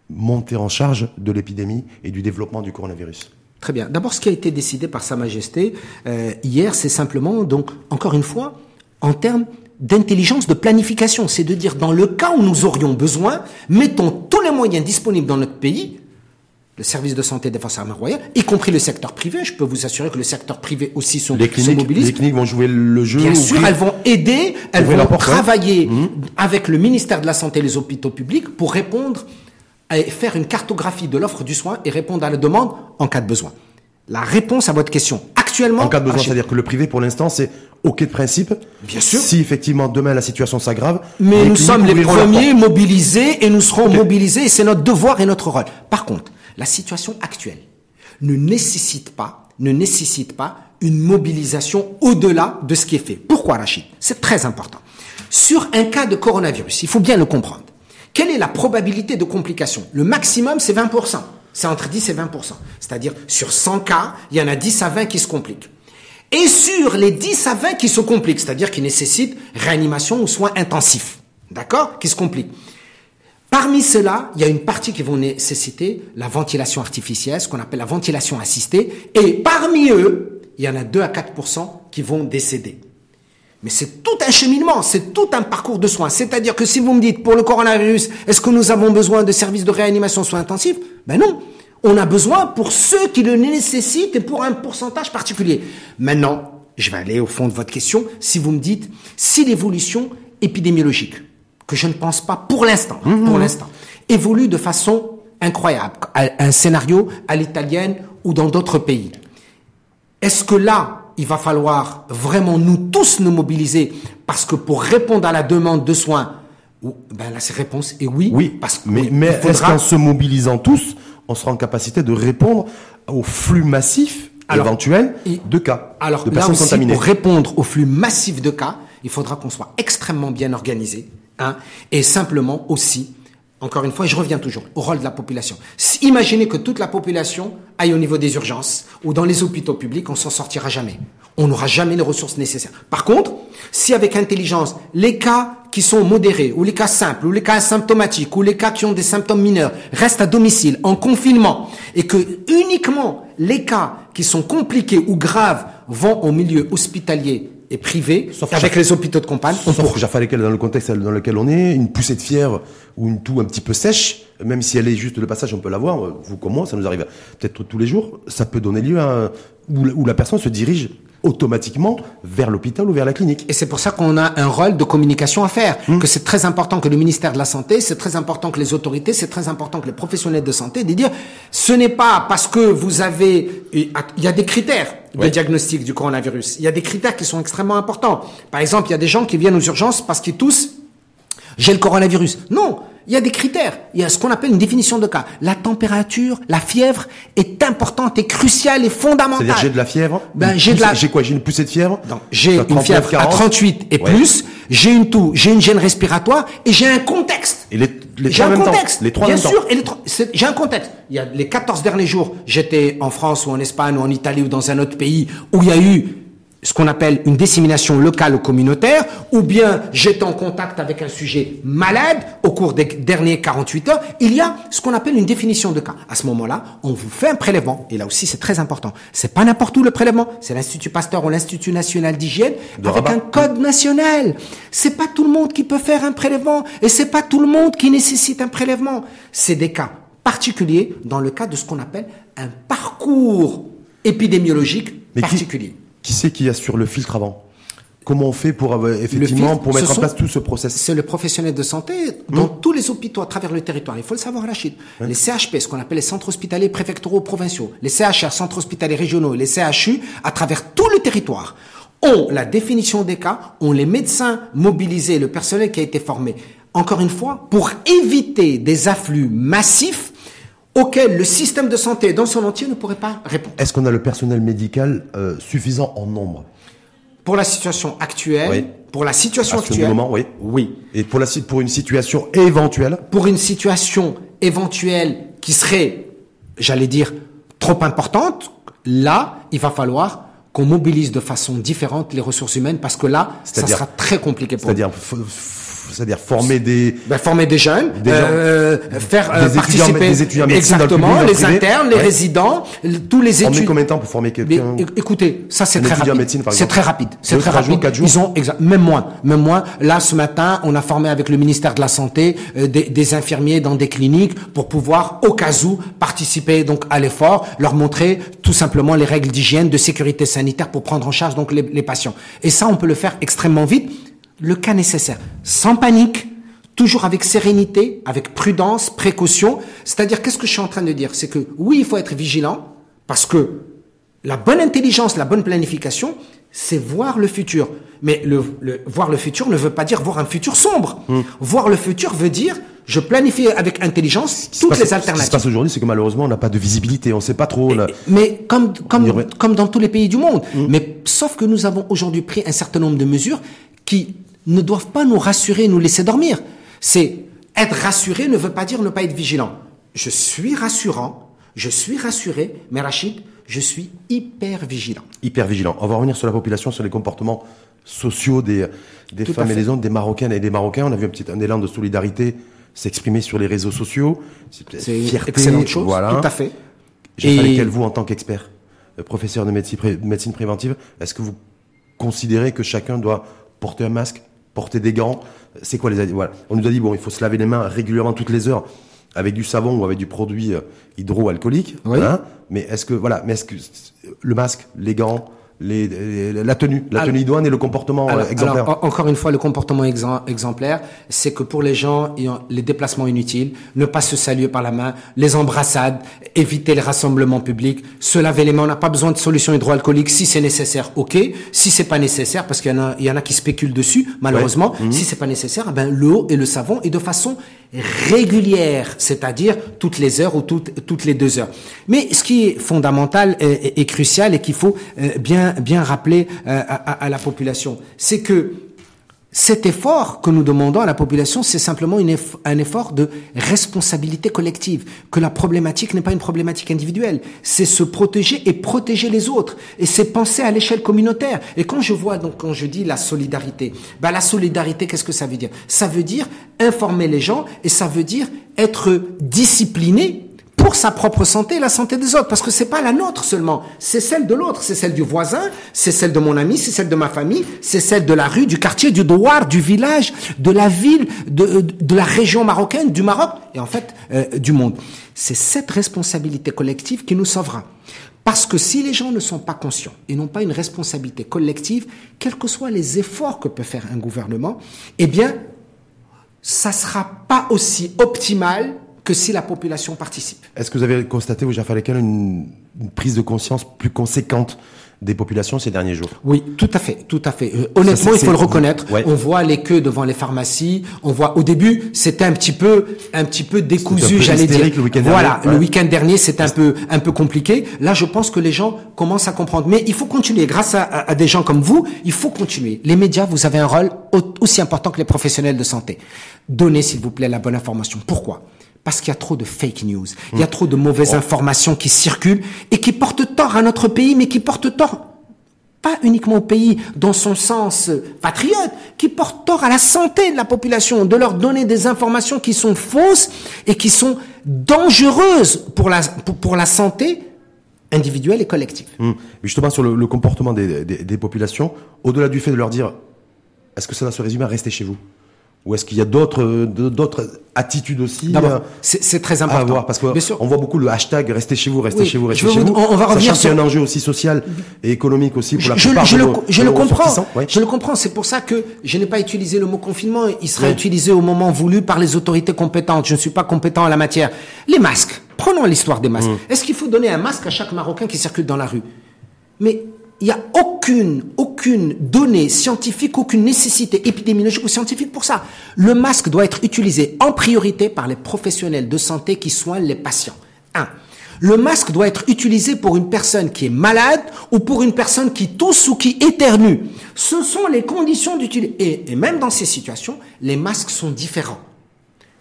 montée en charge de l'épidémie et du développement du coronavirus? Très bien. D'abord, ce qui a été décidé par Sa Majesté euh, hier, c'est simplement, donc, encore une fois, en termes d'intelligence, de planification. C'est de dire, dans le cas où nous aurions besoin, mettons tous les moyens disponibles dans notre pays, le service de santé des forces armées royales, y compris le secteur privé. Je peux vous assurer que le secteur privé aussi sont, les se cliniques, mobilise. les cliniques vont jouer le jeu. Bien sûr, elles vont aider, elles vont travailler Mhm. avec le ministère de la Santé et les hôpitaux publics pour répondre et faire une cartographie de l'offre du soin et répondre à la demande en cas de besoin. La réponse à votre question actuellement, En cas de besoin, Rachid, c'est-à-dire que le privé, pour l'instant, c'est OK de principe. Bien sûr. Si effectivement demain la situation s'aggrave, mais nous sommes les premiers mobilisés et nous serons mobilisés et c'est notre devoir et notre rôle. Par contre, la situation actuelle ne nécessite pas, ne nécessite pas une mobilisation au-delà de ce qui est fait. Pourquoi, Rachid? C'est très important. Sur un cas de coronavirus, il faut bien le comprendre. Quelle est la probabilité de complication? Le maximum, c'est 20%. C'est entre 10 et 20%. C'est-à-dire, sur 100 cas, il y en a 10 à 20 qui se compliquent. Et sur les 10 à 20 qui se compliquent, c'est-à-dire qui nécessitent réanimation ou soins intensifs, d'accord Qui se compliquent. Parmi ceux-là, il y a une partie qui vont nécessiter la ventilation artificielle, ce qu'on appelle la ventilation assistée, et parmi eux, il y en a 2 à 4% qui vont décéder. Mais c'est tout un cheminement, c'est tout un parcours de soins. C'est-à-dire que si vous me dites, pour le coronavirus, est-ce que nous avons besoin de services de réanimation soins intensifs? Ben non. On a besoin pour ceux qui le nécessitent et pour un pourcentage particulier. Maintenant, je vais aller au fond de votre question. Si vous me dites, si l'évolution épidémiologique, que je ne pense pas pour l'instant, hein, pour l'instant, évolue de façon incroyable, à- un scénario à l'italienne ou dans d'autres pays, est-ce que là, il va falloir vraiment nous tous nous mobiliser parce que pour répondre à la demande de soins, ben la réponse est oui. Oui, parce que mais, oui, mais il est-ce qu'en se mobilisant tous, on sera en capacité de répondre au flux massif Alors, éventuel de cas, Alors de là personnes aussi, contaminées pour répondre au flux massif de cas, il faudra qu'on soit extrêmement bien organisé, hein, et simplement aussi, encore une fois, je reviens toujours au rôle de la population. Imaginez que toute la population aille au niveau des urgences ou dans les hôpitaux publics, on s'en sortira jamais. On n'aura jamais les ressources nécessaires. Par contre, si avec intelligence, les cas qui sont modérés, ou les cas simples, ou les cas asymptomatiques, ou les cas qui ont des symptômes mineurs, restent à domicile, en confinement, et que uniquement les cas qui sont compliqués ou graves vont au milieu hospitalier et privés, avec les hôpitaux de campagne. Sauf que dans le contexte dans lequel on est, une poussée de fièvre ou une toux un petit peu sèche, même si elle est juste le passage, on peut l'avoir, vous comme moi, ça nous arrive peut-être tous les jours, ça peut donner lieu à où la personne se dirige automatiquement vers l'hôpital ou vers la clinique. Et c'est pour ça qu'on a un rôle de communication à faire, hmm. que c'est très important que le ministère de la Santé, c'est très important que les autorités, c'est très important que les professionnels de santé, de dire, ce n'est pas parce que vous avez, il y a des critères de diagnostic du coronavirus, il y a des critères qui sont extrêmement importants. Par exemple, il y a des gens qui viennent aux urgences parce qu'ils toussent, j'ai le coronavirus. Non, il y a des critères. Il y a ce qu'on appelle une définition de cas. La température, la fièvre est importante et cruciale et fondamentale. C'est-à-dire j'ai de la fièvre. Ben, j'ai de la. J'ai quoi J'ai une poussée de fièvre. J'ai une fièvre à 38 et plus. J'ai une toux, j'ai une gêne respiratoire et j'ai un contexte. Et les, les j'ai un contexte. Les trois Bien sûr. Et les j'ai un contexte. Il y a les 14 derniers jours, j'étais en France ou en Espagne ou en Italie ou dans un autre pays où il y a eu ce qu'on appelle une dissémination locale ou communautaire, ou bien j'étais en contact avec un sujet malade au cours des derniers 48 heures, il y a ce qu'on appelle une définition de cas. À ce moment-là, on vous fait un prélèvement, et là aussi c'est très important. C'est pas n'importe où le prélèvement, c'est l'Institut Pasteur ou l'Institut National d'Hygiène avec un code national. C'est pas tout le monde qui peut faire un prélèvement, et c'est pas tout le monde qui nécessite un prélèvement. C'est des cas particuliers dans le cas de ce qu'on appelle un parcours épidémiologique particulier. Qui c'est qui assure le filtre avant? Comment on fait pour effectivement pour mettre en place tout ce process? C'est le professionnel de santé dans hmm. tous les hôpitaux à travers le territoire. Il faut le savoir, Rachid. Les CHP, ce qu'on appelle les centres hospitaliers préfectoraux provinciaux, les CHR, centres hospitaliers régionaux, les CHU, à travers tout le territoire, ont la définition des cas, ont les médecins mobilisés, le personnel qui a été formé. Encore une fois, pour éviter des afflux massifs auquel le système de santé dans son entier ne pourrait pas répondre. Est-ce qu'on a le personnel médical euh, suffisant en nombre? Pour la situation actuelle, pour la situation à actuelle, moment, oui. Oui. Et pour la pour une situation éventuelle? Pour une situation éventuelle qui serait, j'allais dire, trop importante, là, il va falloir qu'on mobilise de façon différente les ressources humaines parce que là, ça sera très compliqué pour C'est-à-dire c'est-à-dire former des ben, former des jeunes, euh, faire euh, participer des étudiants exactement les internes, les résidents, tous les étudiants. combien de temps pour former quelqu'un Écoutez, ça c'est très, rapide. C'est très rapide. C'est très rapide. Ils ont même moins, même moins. Là ce matin, on a formé avec le ministère de la santé euh, des, des, infirmiers dans des cliniques pour pouvoir au cas où participer donc à l'effort, leur montrer tout simplement les règles d'hygiène, de sécurité sanitaire pour prendre en charge donc les, les patients. Et ça on peut le faire extrêmement vite le cas nécessaire, sans panique, toujours avec sérénité, avec prudence, précaution. C'est-à-dire, qu'est-ce que je suis en train de dire? C'est que oui, il faut être vigilant, parce que la bonne intelligence, la bonne planification, c'est voir le futur. Mais le, voir le futur ne veut pas dire voir un futur sombre. Hmm. Voir le futur veut dire je planifie avec intelligence toutes les alternatives. Ce qui se passe aujourd'hui, c'est que malheureusement, on n'a pas de visibilité, on ne sait pas trop. Mais comme comme comme dans tous les pays du monde. Hmm. Mais sauf que nous avons aujourd'hui pris un certain nombre de mesures qui ne doivent pas nous rassurer, nous laisser dormir. C'est être rassuré ne veut pas dire ne pas être vigilant. Je suis rassurant, je suis rassuré, mais Rachid, je suis hyper vigilant. Hyper vigilant. On va revenir sur la population, sur les comportements sociaux des, des femmes et des hommes, des Marocaines et des Marocains. On a vu un petit un élan de solidarité s'exprimer sur les réseaux sociaux. C'est une excellente chose. Voilà. Tout à fait. J'ai fallu qu'elle vous, en tant qu'expert, euh, professeur de médecine, médecine préventive, est-ce que vous considérez que chacun doit porter un masque, porter des gants. C'est quoi les voilà. On nous a dit bon, il faut se laver les mains régulièrement toutes les heures avec du savon ou avec du produit euh, hydroalcoolique. Hein mais est-ce que voilà, mais est-ce que le masque, les gants, les, la tenue, la tenue idoine et le comportement euh, exemplaire. Alors, encore une fois, le comportement exemplaire, c'est que pour les gens, les déplacements inutiles, ne pas se saluer par la main, les embrassades, éviter les rassemblements publics, se laver les mains. On n'a pas besoin de solution hydroalcoolique si c'est nécessaire, ok. Si c'est pas nécessaire, parce qu'il y en a, il y en a qui spéculent dessus, malheureusement. Mhm. Si c'est pas nécessaire, eh ben l'eau et le savon et de façon régulière, c'est-à-dire toutes les heures ou toutes, toutes les deux heures. Mais ce qui est fondamental et, crucial et qu'il faut euh, bien, bien rappeler euh, à, à la population, c'est que cet effort que nous demandons à la population, c'est simplement un effort de responsabilité collective, que la problématique n'est pas une problématique individuelle, c'est se protéger et protéger les autres, et c'est penser à l'échelle communautaire. Et quand je vois, donc quand je dis la solidarité, bah la solidarité, qu'est-ce que ça veut dire? Ça veut dire informer les gens, et ça veut dire être discipliné pour sa propre santé et la santé des autres, parce que c'est pas la nôtre seulement, c'est celle de l'autre, c'est celle du voisin, c'est celle de mon ami, c'est celle de ma famille, c'est celle de la rue, du quartier, du douar, du village, de la ville, de, de la région marocaine, du Maroc et en fait euh, du monde. C'est cette responsabilité collective qui nous sauvera. Parce que si les gens ne sont pas conscients et n'ont pas une responsabilité collective, quels que soient les efforts que peut faire un gouvernement, eh bien, ça sera pas aussi optimal que si la population participe. Est-ce que vous avez constaté, vous, Jaffa une, une prise de conscience plus conséquente des populations ces derniers jours? Oui, tout à fait, tout à fait. Euh, honnêtement, il faut le reconnaître. On voit les queues devant les pharmacies. On voit au début, c'était un petit peu, un petit peu décousu, j'allais dire. Le week voilà, le week-end dernier, c'était un peu, un peu compliqué. Là, je pense que les gens commencent à comprendre. Mais il faut continuer. Grâce à, à des gens comme vous, il faut continuer. Les médias, vous avez un rôle aussi important que les professionnels de santé. Donnez, s'il vous plaît, la bonne information. Pourquoi? Parce qu'il y a trop de fake news, il y a trop de mauvaises oh. informations qui circulent et qui portent tort à notre pays, mais qui portent tort pas uniquement au pays dans son sens patriote, qui portent tort à la santé de la population, de leur donner des informations qui sont fausses et qui sont dangereuses pour la, pour, la santé individuelle et collective. Hum. Justement, sur le, comportement des, des populations, au-delà du fait de leur dire, est-ce que ça va se résumer à rester chez vous? Ou est-ce qu'il y a d'autres d'autres attitudes aussi euh, c'est très important. À voir, parce qu'on voit beaucoup le hashtag restez chez vous, restez chez vous, restez chez vous. On, va revenir sur un enjeu aussi social et économique aussi pour la je, plupart je, le, je le comprends. Je le comprends. C'est pour ça que je n'ai pas utilisé le mot confinement. Il sera utilisé au moment voulu par les autorités compétentes. Je ne suis pas compétent en la matière. Les masques. Prenons l'histoire des masques. Est-ce qu'il faut donner un masque à chaque Marocain qui circule dans la rue? Mais il n'y a aucune, aucune donnée scientifique, aucune nécessité épidémiologique ou scientifique pour ça. Le masque doit être utilisé en priorité par les professionnels de santé qui soignent les patients. Un. Le masque doit être utilisé pour une personne qui est malade ou pour une personne qui tousse ou qui éternue. Ce sont les conditions d'utilisation. Et, et, même dans ces situations, les masques sont différents.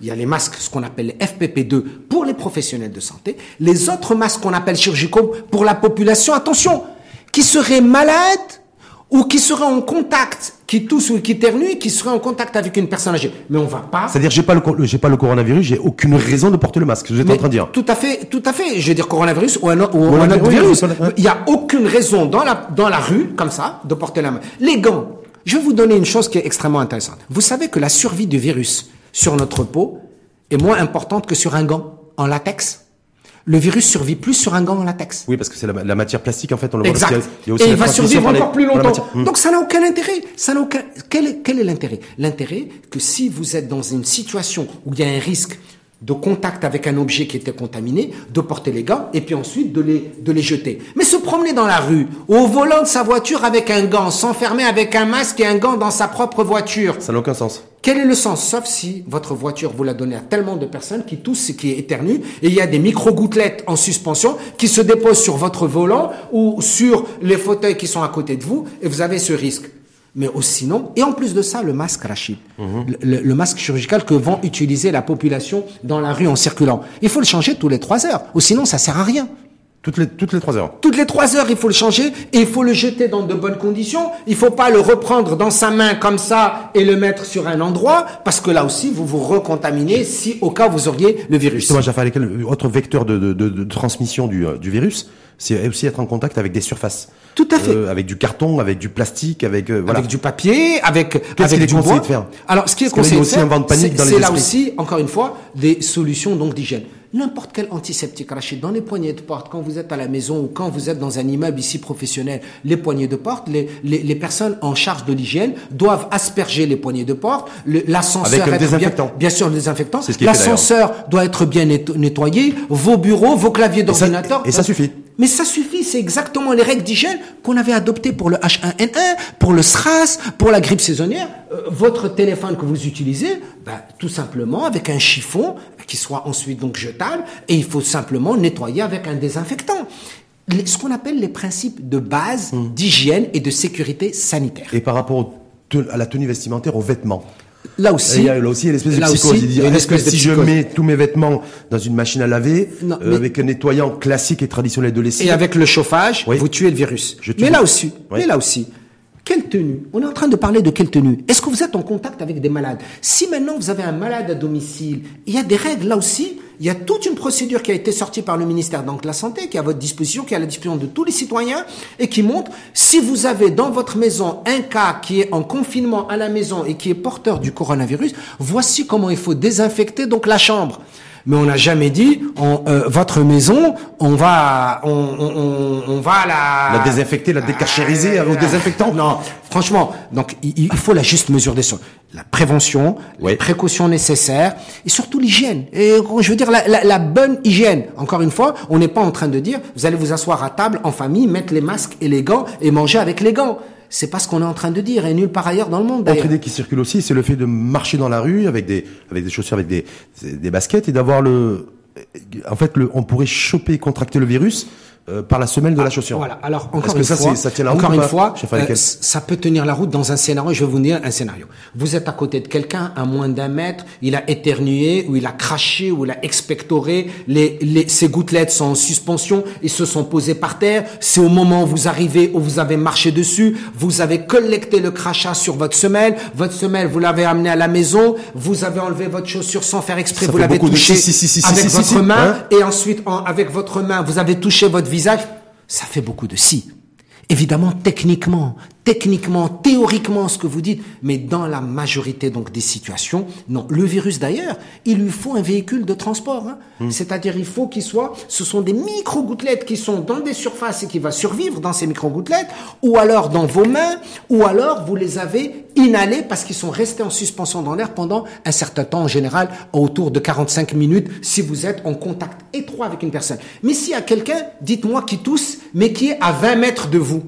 Il y a les masques, ce qu'on appelle les FPP2 pour les professionnels de santé. Les autres masques qu'on appelle chirurgicaux pour la population. Attention, qui serait malade ou qui serait en contact, qui tousse ou qui éternue, qui serait en contact avec une personne âgée. Mais on va pas. C'est-à-dire, j'ai pas le, j'ai pas le coronavirus, j'ai aucune raison de porter le masque. Vous êtes en train de dire. Tout à fait, tout à fait. Je veux dire coronavirus ou un, ou un autre virus. Il y a aucune raison dans la, dans la rue, comme ça, de porter la main. Les gants. Je vais vous donner une chose qui est extrêmement intéressante. Vous savez que la survie du virus sur notre peau est moins importante que sur un gant en latex? Le virus survit plus sur un gant en latex. Oui, parce que c'est la, matière plastique, en fait, on le exact. voit. Il y a aussi Et il va survivre encore plus longtemps. Hmm. Donc ça n'a aucun intérêt. Ça n'a aucun. Quel est, quel est l'intérêt? L'intérêt que si vous êtes dans une situation où il y a un risque de contact avec un objet qui était contaminé, de porter les gants et puis ensuite de les, de les jeter. Mais se promener dans la rue, au volant de sa voiture avec un gant, s'enfermer avec un masque et un gant dans sa propre voiture. Ça n'a aucun sens. Quel est le sens? Sauf si votre voiture vous la donnez à tellement de personnes qui toussent et qui éternuent et il y a des micro-gouttelettes en suspension qui se déposent sur votre volant ou sur les fauteuils qui sont à côté de vous et vous avez ce risque mais aussi non. Et en plus de ça, le masque, Rachid, le, masque chirurgical que vont utiliser la population dans la rue en circulant. Il faut le changer tous les trois heures, ou sinon ça sert à rien. Toutes les, toutes les trois heures. Toutes les trois heures, il faut le changer et il faut le jeter dans de bonnes conditions. Il faut pas le reprendre dans sa main comme ça et le mettre sur un endroit parce que là aussi, vous vous recontaminez si au cas vous auriez le virus. Justement, j'ai fait autre vecteur de, de, de, de transmission du, euh, du virus, c'est aussi être en contact avec des surfaces. Tout à fait. Euh, avec du carton, avec du plastique, avec euh, voilà. Avec du papier, avec avec du bois. De faire Alors, ce qui est conseillé de faire, c'est là aussi, encore une fois, des solutions donc d'hygiène n'importe quel antiseptique, Rachid, dans les poignées de porte, quand vous êtes à la maison ou quand vous êtes dans un immeuble ici professionnel, les poignées de porte, les, les, les personnes en charge de l'hygiène doivent asperger les poignées de porte, l'ascenseur Avec un désinfectant. Bien, bien sûr, le désinfectant. L'ascenseur doit être bien nettoyé, vos bureaux, vos claviers d'ordinateur. Et, ça suffit. Mais ça suffit, c'est exactement les règles d'hygiène qu'on avait adoptées pour le H1N1, pour le SRAS, pour la grippe saisonnière. Euh, votre téléphone que vous utilisez, ben, tout simplement avec un chiffon qui soit ensuite donc jetable, et il faut simplement nettoyer avec un désinfectant. Ce qu'on appelle les principes de base hmm. d'hygiène et de sécurité sanitaire. Et par rapport à la tenue vestimentaire, aux vêtements Là aussi, il y a, là aussi, il y a l'espèce de psychose. Est-ce que si je mets tous mes vêtements dans une machine à laver, euh, avec un nettoyant classique et traditionnel de lessive, et avec le chauffage, vous tuez le virus. mais là aussi, mais là aussi, quelle tenue? On est en train de parler de quelle tenue? Est-ce que vous êtes en contact avec des malades? Si maintenant vous avez un malade à domicile, il y a des règles. Là aussi. Il y a toute une procédure qui a été sortie par le ministère de la Santé, qui est à votre disposition, qui est à la disposition de tous les citoyens, et qui montre si vous avez dans votre maison un cas qui est en confinement à la maison et qui est porteur du coronavirus, voici comment il faut désinfecter donc la chambre mais on n'a jamais dit on, euh, votre maison, on va, on, on, on va la La désinfecter, la décachériser au désinfectant Non, franchement, donc il, il faut la juste mesure des choses, la prévention, Oui. les précautions nécessaires et surtout l'hygiène. Et je veux dire la, la, la bonne hygiène. Encore une fois, on n'est pas en train de dire vous allez vous asseoir à table en famille, mettre les masques et les gants et manger avec les gants. C'est pas ce qu'on est en train de dire et nulle part ailleurs dans le monde. Autre idée qui circule aussi, c'est le fait de marcher dans la rue avec des avec des chaussures, avec des des baskets et d'avoir le en fait le on pourrait choper, contracter le virus euh, par la semelle de la chaussure. Voilà. Alors encore que une ça, fois, ça tient la route encore une fois, euh, ça peut tenir la route dans un scénario. Je vais vous dire un scénario. Vous êtes à côté de quelqu'un à moins d'un mètre, il a éternué ou il a craché ou il a expectoré, les, les, ses gouttelettes sont en suspension, ils se sont posés par terre. C'est au moment où vous arrivez, où vous avez marché dessus, vous avez collecté le crachat sur votre semelle, votre semelle vous l'avez amené à la maison, vous avez enlevé votre chaussure sans faire exprès, Ça vous l'avez de touché si, si, si, si, avec votre main hein et ensuite en- avec votre main vous avez touché votre visage. Ça fait beaucoup de si. Évidemment, techniquement, techniquement, théoriquement, ce que vous dites, mais dans la majorité donc des situations, non. Le virus d'ailleurs, il lui faut un véhicule de transport. hein. Hmm. C'est-à-dire, il faut qu'il soit, ce sont des micro-gouttelettes qui sont dans des surfaces et qui va survivre dans ces micro-gouttelettes, ou alors dans vos mains, ou alors vous les avez inhalés parce qu'ils sont restés en suspension dans l'air pendant un certain temps, en général autour de 45 minutes, si vous êtes en contact étroit avec une personne. Mais s'il y a quelqu'un, dites-moi, qui tousse, mais qui est à 20 mètres de vous,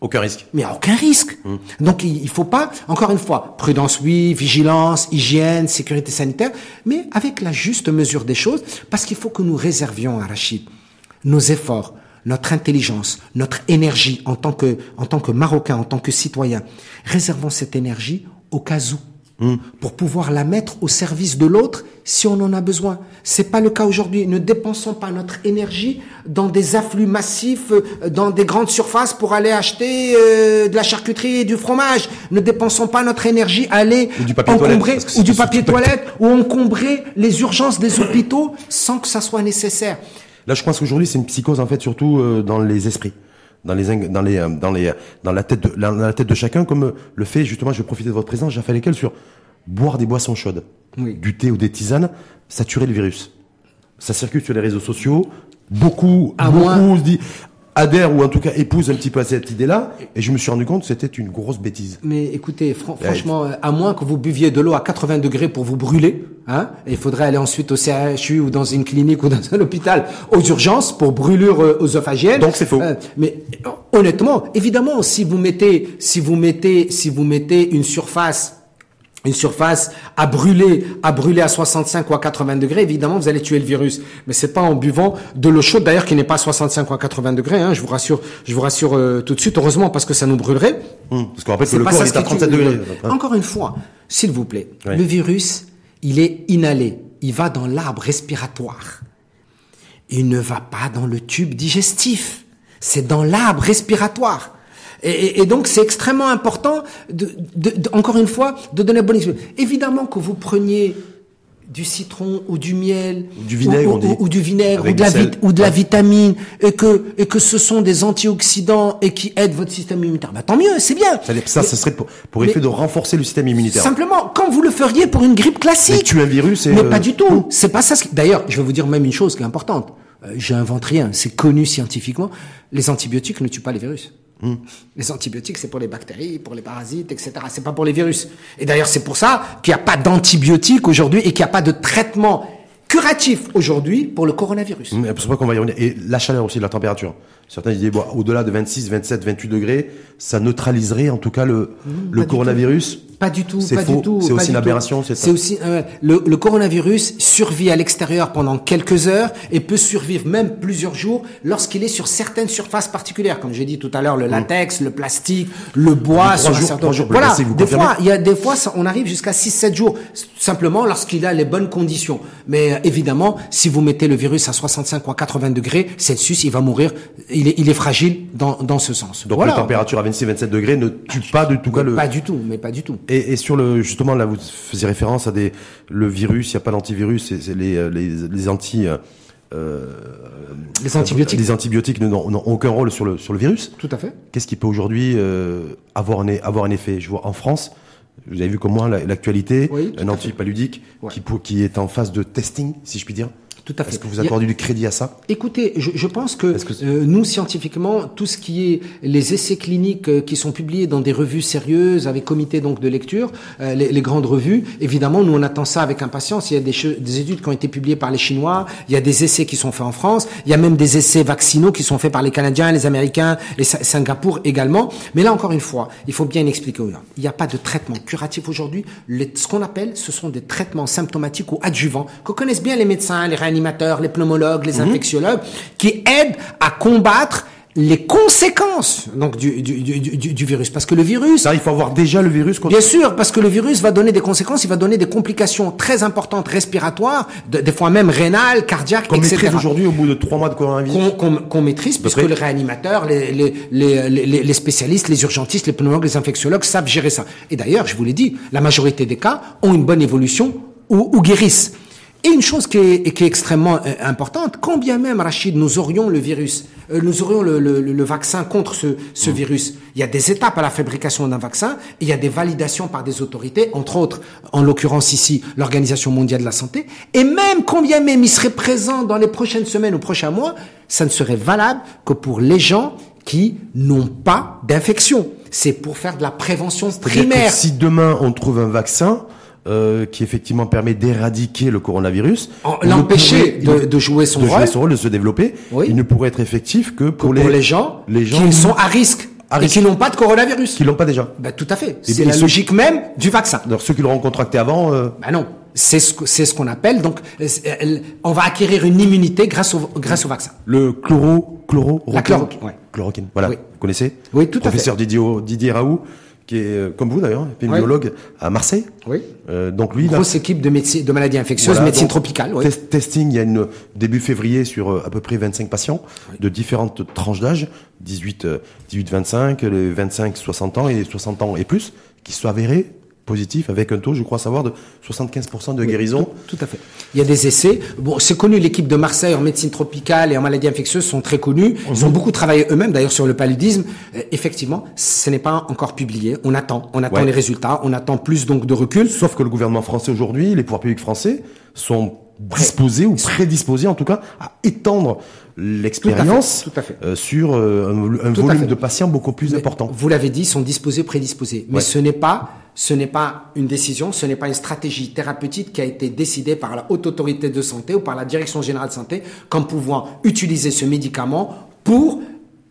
Aucun risque. mais à aucun risque. Donc il il faut pas, encore une fois, prudence oui, vigilance, hygiène, sécurité sanitaire, mais avec la juste mesure des choses, parce qu'il faut que nous réservions à Rachid nos efforts, notre intelligence, notre énergie en tant que, en tant que Marocain, en tant que citoyen. Réservons cette énergie au cas où. Pour pouvoir la mettre au service de l'autre si on en a besoin. C'est pas le cas aujourd'hui. Ne dépensons pas notre énergie dans des afflux massifs, euh, dans des grandes surfaces pour aller acheter euh, de la charcuterie et du fromage. Ne dépensons pas notre énergie à aller Ou du papier toilette, encombrer c'est ou du papier toilette ou encombrer les urgences des hôpitaux sans que ça soit nécessaire. Là, je pense qu'aujourd'hui, c'est une psychose en fait, surtout euh, dans les esprits, dans les dans les euh, dans les dans la tête de dans la tête de chacun, comme euh, le fait justement. Je vais profiter de votre présence. J'ai fait lesquels sur boire des boissons chaudes, Oui. du thé ou des tisanes, tuerait le virus. Ça circule sur les réseaux sociaux. Beaucoup, À beaucoup se dit adhèrent ou en tout cas épousent un petit peu à cette idée-là. Et je me suis rendu compte que c'était une grosse bêtise. Mais écoutez, fran- franchement, euh, à moins que vous buviez de l'eau à 80 degrés pour vous brûler, hein, il faudrait aller ensuite au CHU ou dans une clinique ou dans un hôpital aux urgences pour brûlure euh, œsophagienne. Donc, c'est faux. Euh, mais euh, honnêtement, évidemment, si vous mettez, si vous mettez, si vous mettez une surface une surface à brûler, à brûler à 65 ou à 80 degrés, évidemment, vous allez tuer le virus. Mais c'est pas en buvant de l'eau chaude, d'ailleurs, qui n'est pas à 65 ou à 80 degrés. Hein, je vous rassure, je vous rassure euh, tout de suite. Heureusement, parce que ça nous brûlerait. Hum, Parce qu'on rappelle que le corps est à qui tue 37 le degrés. virus. Hein. Encore une fois, s'il vous plaît, Ouais. le virus, il est inhalé. Il va dans l'arbre respiratoire. Il ne va pas dans le tube digestif. C'est dans l'arbre respiratoire. Et, et- et donc, c'est extrêmement important, de, de- de- encore une fois, de donner bonne explication. Évidemment que vous preniez du citron ou du miel Ou du vinaigre, ou, du vinaigre ou de la du sel. vit- ou de la Ouais. vitamine et que et que ce sont des antioxydants et qui aident votre système immunitaire. Bah tant mieux, c'est bien. Ça, ça, Mais- ça serait pour, pour mais- effet de renforcer le système immunitaire. Simplement, quand vous le feriez pour une grippe Mais classique. tuer un virus et Mais euh, pas du tout. C'est pas ça. D'ailleurs, je vais vous dire même une chose qui est importante. Euh, J'invente rien. C'est connu scientifiquement. Les antibiotiques ne tuent pas les virus. Hmm. Les antibiotiques, c'est pour les bactéries, pour les parasites, etc. C'est pas pour les virus. Et d'ailleurs, c'est pour ça qu'il n'y a pas d'antibiotiques aujourd'hui et qu'il n'y a pas de traitement curatif aujourd'hui pour le coronavirus. Mais C'est ça qu'on va y revenir. Et la chaleur aussi, la température. Certains disaient, bon, au-delà de 26, 27, 28 degrés, ça neutraliserait en tout cas le, le du coronavirus. Pas du tout, C'est pas faux. du tout. C'est pas aussi une aberration, c'est C'est aussi euh, le, le coronavirus survit à l'extérieur pendant quelques heures et peut survivre même plusieurs jours lorsqu'il est sur certaines surfaces particulières, comme j'ai dit tout à l'heure, le latex, le plastique, le bois. Sur un jours, certain- trois jours, le voilà. vous des fois, il y a des fois, on arrive jusqu'à 6-7 jours, simplement lorsqu'il a les bonnes conditions. Mais euh, évidemment, si vous mettez le virus à 65 ou à 80 degrés Celsius, il va mourir. Il est, il est fragile dans, dans ce sens. Donc la température à 26-27 degrés ne tue pas du tout mais le. Pas du tout, mais pas du tout. Et, et, sur le justement là, vous faisiez référence à des le virus. Il n'y a pas d'antivirus. C'est les, les, les anti euh, les antibiotiques. Les antibiotiques n'ont aucun rôle sur le sur le virus. Tout à fait. Qu'est-ce qui peut aujourd'hui euh, avoir un avoir un effet? Je vois en France, vous avez vu comme moi l'actualité, un antipaludique ouais. qui qui est en phase de testing, si je puis dire. Tout à fait. Est-ce que vous accordez du crédit à ça? Écoutez, je, je, pense que, que euh, nous, scientifiquement, tout ce qui est les essais cliniques euh, qui sont publiés dans des revues sérieuses, avec comité donc de lecture, euh, les, les, grandes revues, évidemment, nous, on attend ça avec impatience. Il y a des, des, études qui ont été publiées par les Chinois, il y a des essais qui sont faits en France, il y a même des essais vaccinaux qui sont faits par les Canadiens, les Américains, les Singapour également. Mais là, encore une fois, il faut bien expliquer aux gens, il n'y a pas de traitement curatif aujourd'hui. Ce qu'on appelle, ce sont des traitements symptomatiques ou adjuvants que connaissent bien les médecins, les réanimateurs, les pneumologues, les mhm. infectiologues, qui aident à combattre les conséquences donc du, du, du, du, virus. Parce que le virus ça il faut avoir déjà le virus bien sûr parce que le virus va donner des conséquences il va donner des complications très importantes respiratoires des fois même rénales cardiaques qu'on maîtrise aujourd'hui au bout de trois mois de coronavirus. Qu'on maîtrise puisque le réanimateur les, les, les, les, spécialistes les urgentistes les pneumologues les infectiologues savent gérer ça. Et d'ailleurs je vous l'ai dit la majorité des cas ont une bonne évolution ou, ou guérissent et une chose qui est, qui est extrêmement euh, importante, quand bien même, Rachid, nous aurions le virus, euh, nous aurions le, le, le, vaccin contre ce, ce mmh. virus, il y a des étapes à la fabrication d'un vaccin, et il y a des validations par des autorités, entre autres, en l'occurrence ici, l'Organisation mondiale de la santé, et même quand bien même il serait présent dans les prochaines semaines ou prochains mois, ça ne serait valable que pour les gens qui n'ont pas d'infection. C'est pour faire de la prévention primaire. si demain on trouve un vaccin, euh, qui effectivement permet d'éradiquer le coronavirus, l'empêcher de, de, jouer son de rôle, jouer son rôle, de se développer, il ne pourrait être effectif que pour, les, pour les gens, les gens qui sont à risque. À et qui n'ont pas de coronavirus. Qui l'ont pas déjà. Bah, tout à fait. C'est la logique même du vaccin. Alors ceux qui l'auront contracté avant. Euh... Bah non. C'est ce, c'est ce qu'on appelle donc on va acquérir une immunité grâce au grâce au vaccin. Le chloro chloro la chloroquine. Ouais. Chloroquine. Voilà. Oui. Vous connaissez Oui, tout à fait. Professeur Didier Didier Raoult qui est euh, comme vous d'ailleurs, épidémiologue à Marseille. Oui. Euh, donc lui, grosse là, équipe de médecine, de maladies infectieuses, voilà, médecine tropicale. Oui. Test, testing, il y a une début février sur euh, à peu près 25 patients oui. de différentes tranches d'âge, 18, 18, 25, les 25, 60 ans et 60 ans et plus, qui sont avérés positif avec un taux, je crois savoir, de 75% de oui, guérison. Tout, tout, à fait. Il y a des essais. Bon, c'est connu, l'équipe de Marseille en médecine tropicale et en maladies infectieuses sont très connus. Ils ont beaucoup travaillé eux-mêmes, d'ailleurs, sur le paludisme. Euh, effectivement, ce n'est pas encore publié. On attend. On attend ouais. les résultats. On attend plus donc de recul. Sauf que le gouvernement français aujourd'hui, les pouvoirs publics français sont disposés ou prédisposés en tout cas à étendre l'expérience euh, sur euh, un, un volume de patients beaucoup plus Mais important. Vous l'avez dit, sont disposés, prédisposés. Mais ouais. ce n'est pas ce n'est pas une décision, ce n'est pas une stratégie thérapeutique qui a été décidée par la haute autorité de santé ou par la direction générale de santé comme pouvant utiliser ce médicament pour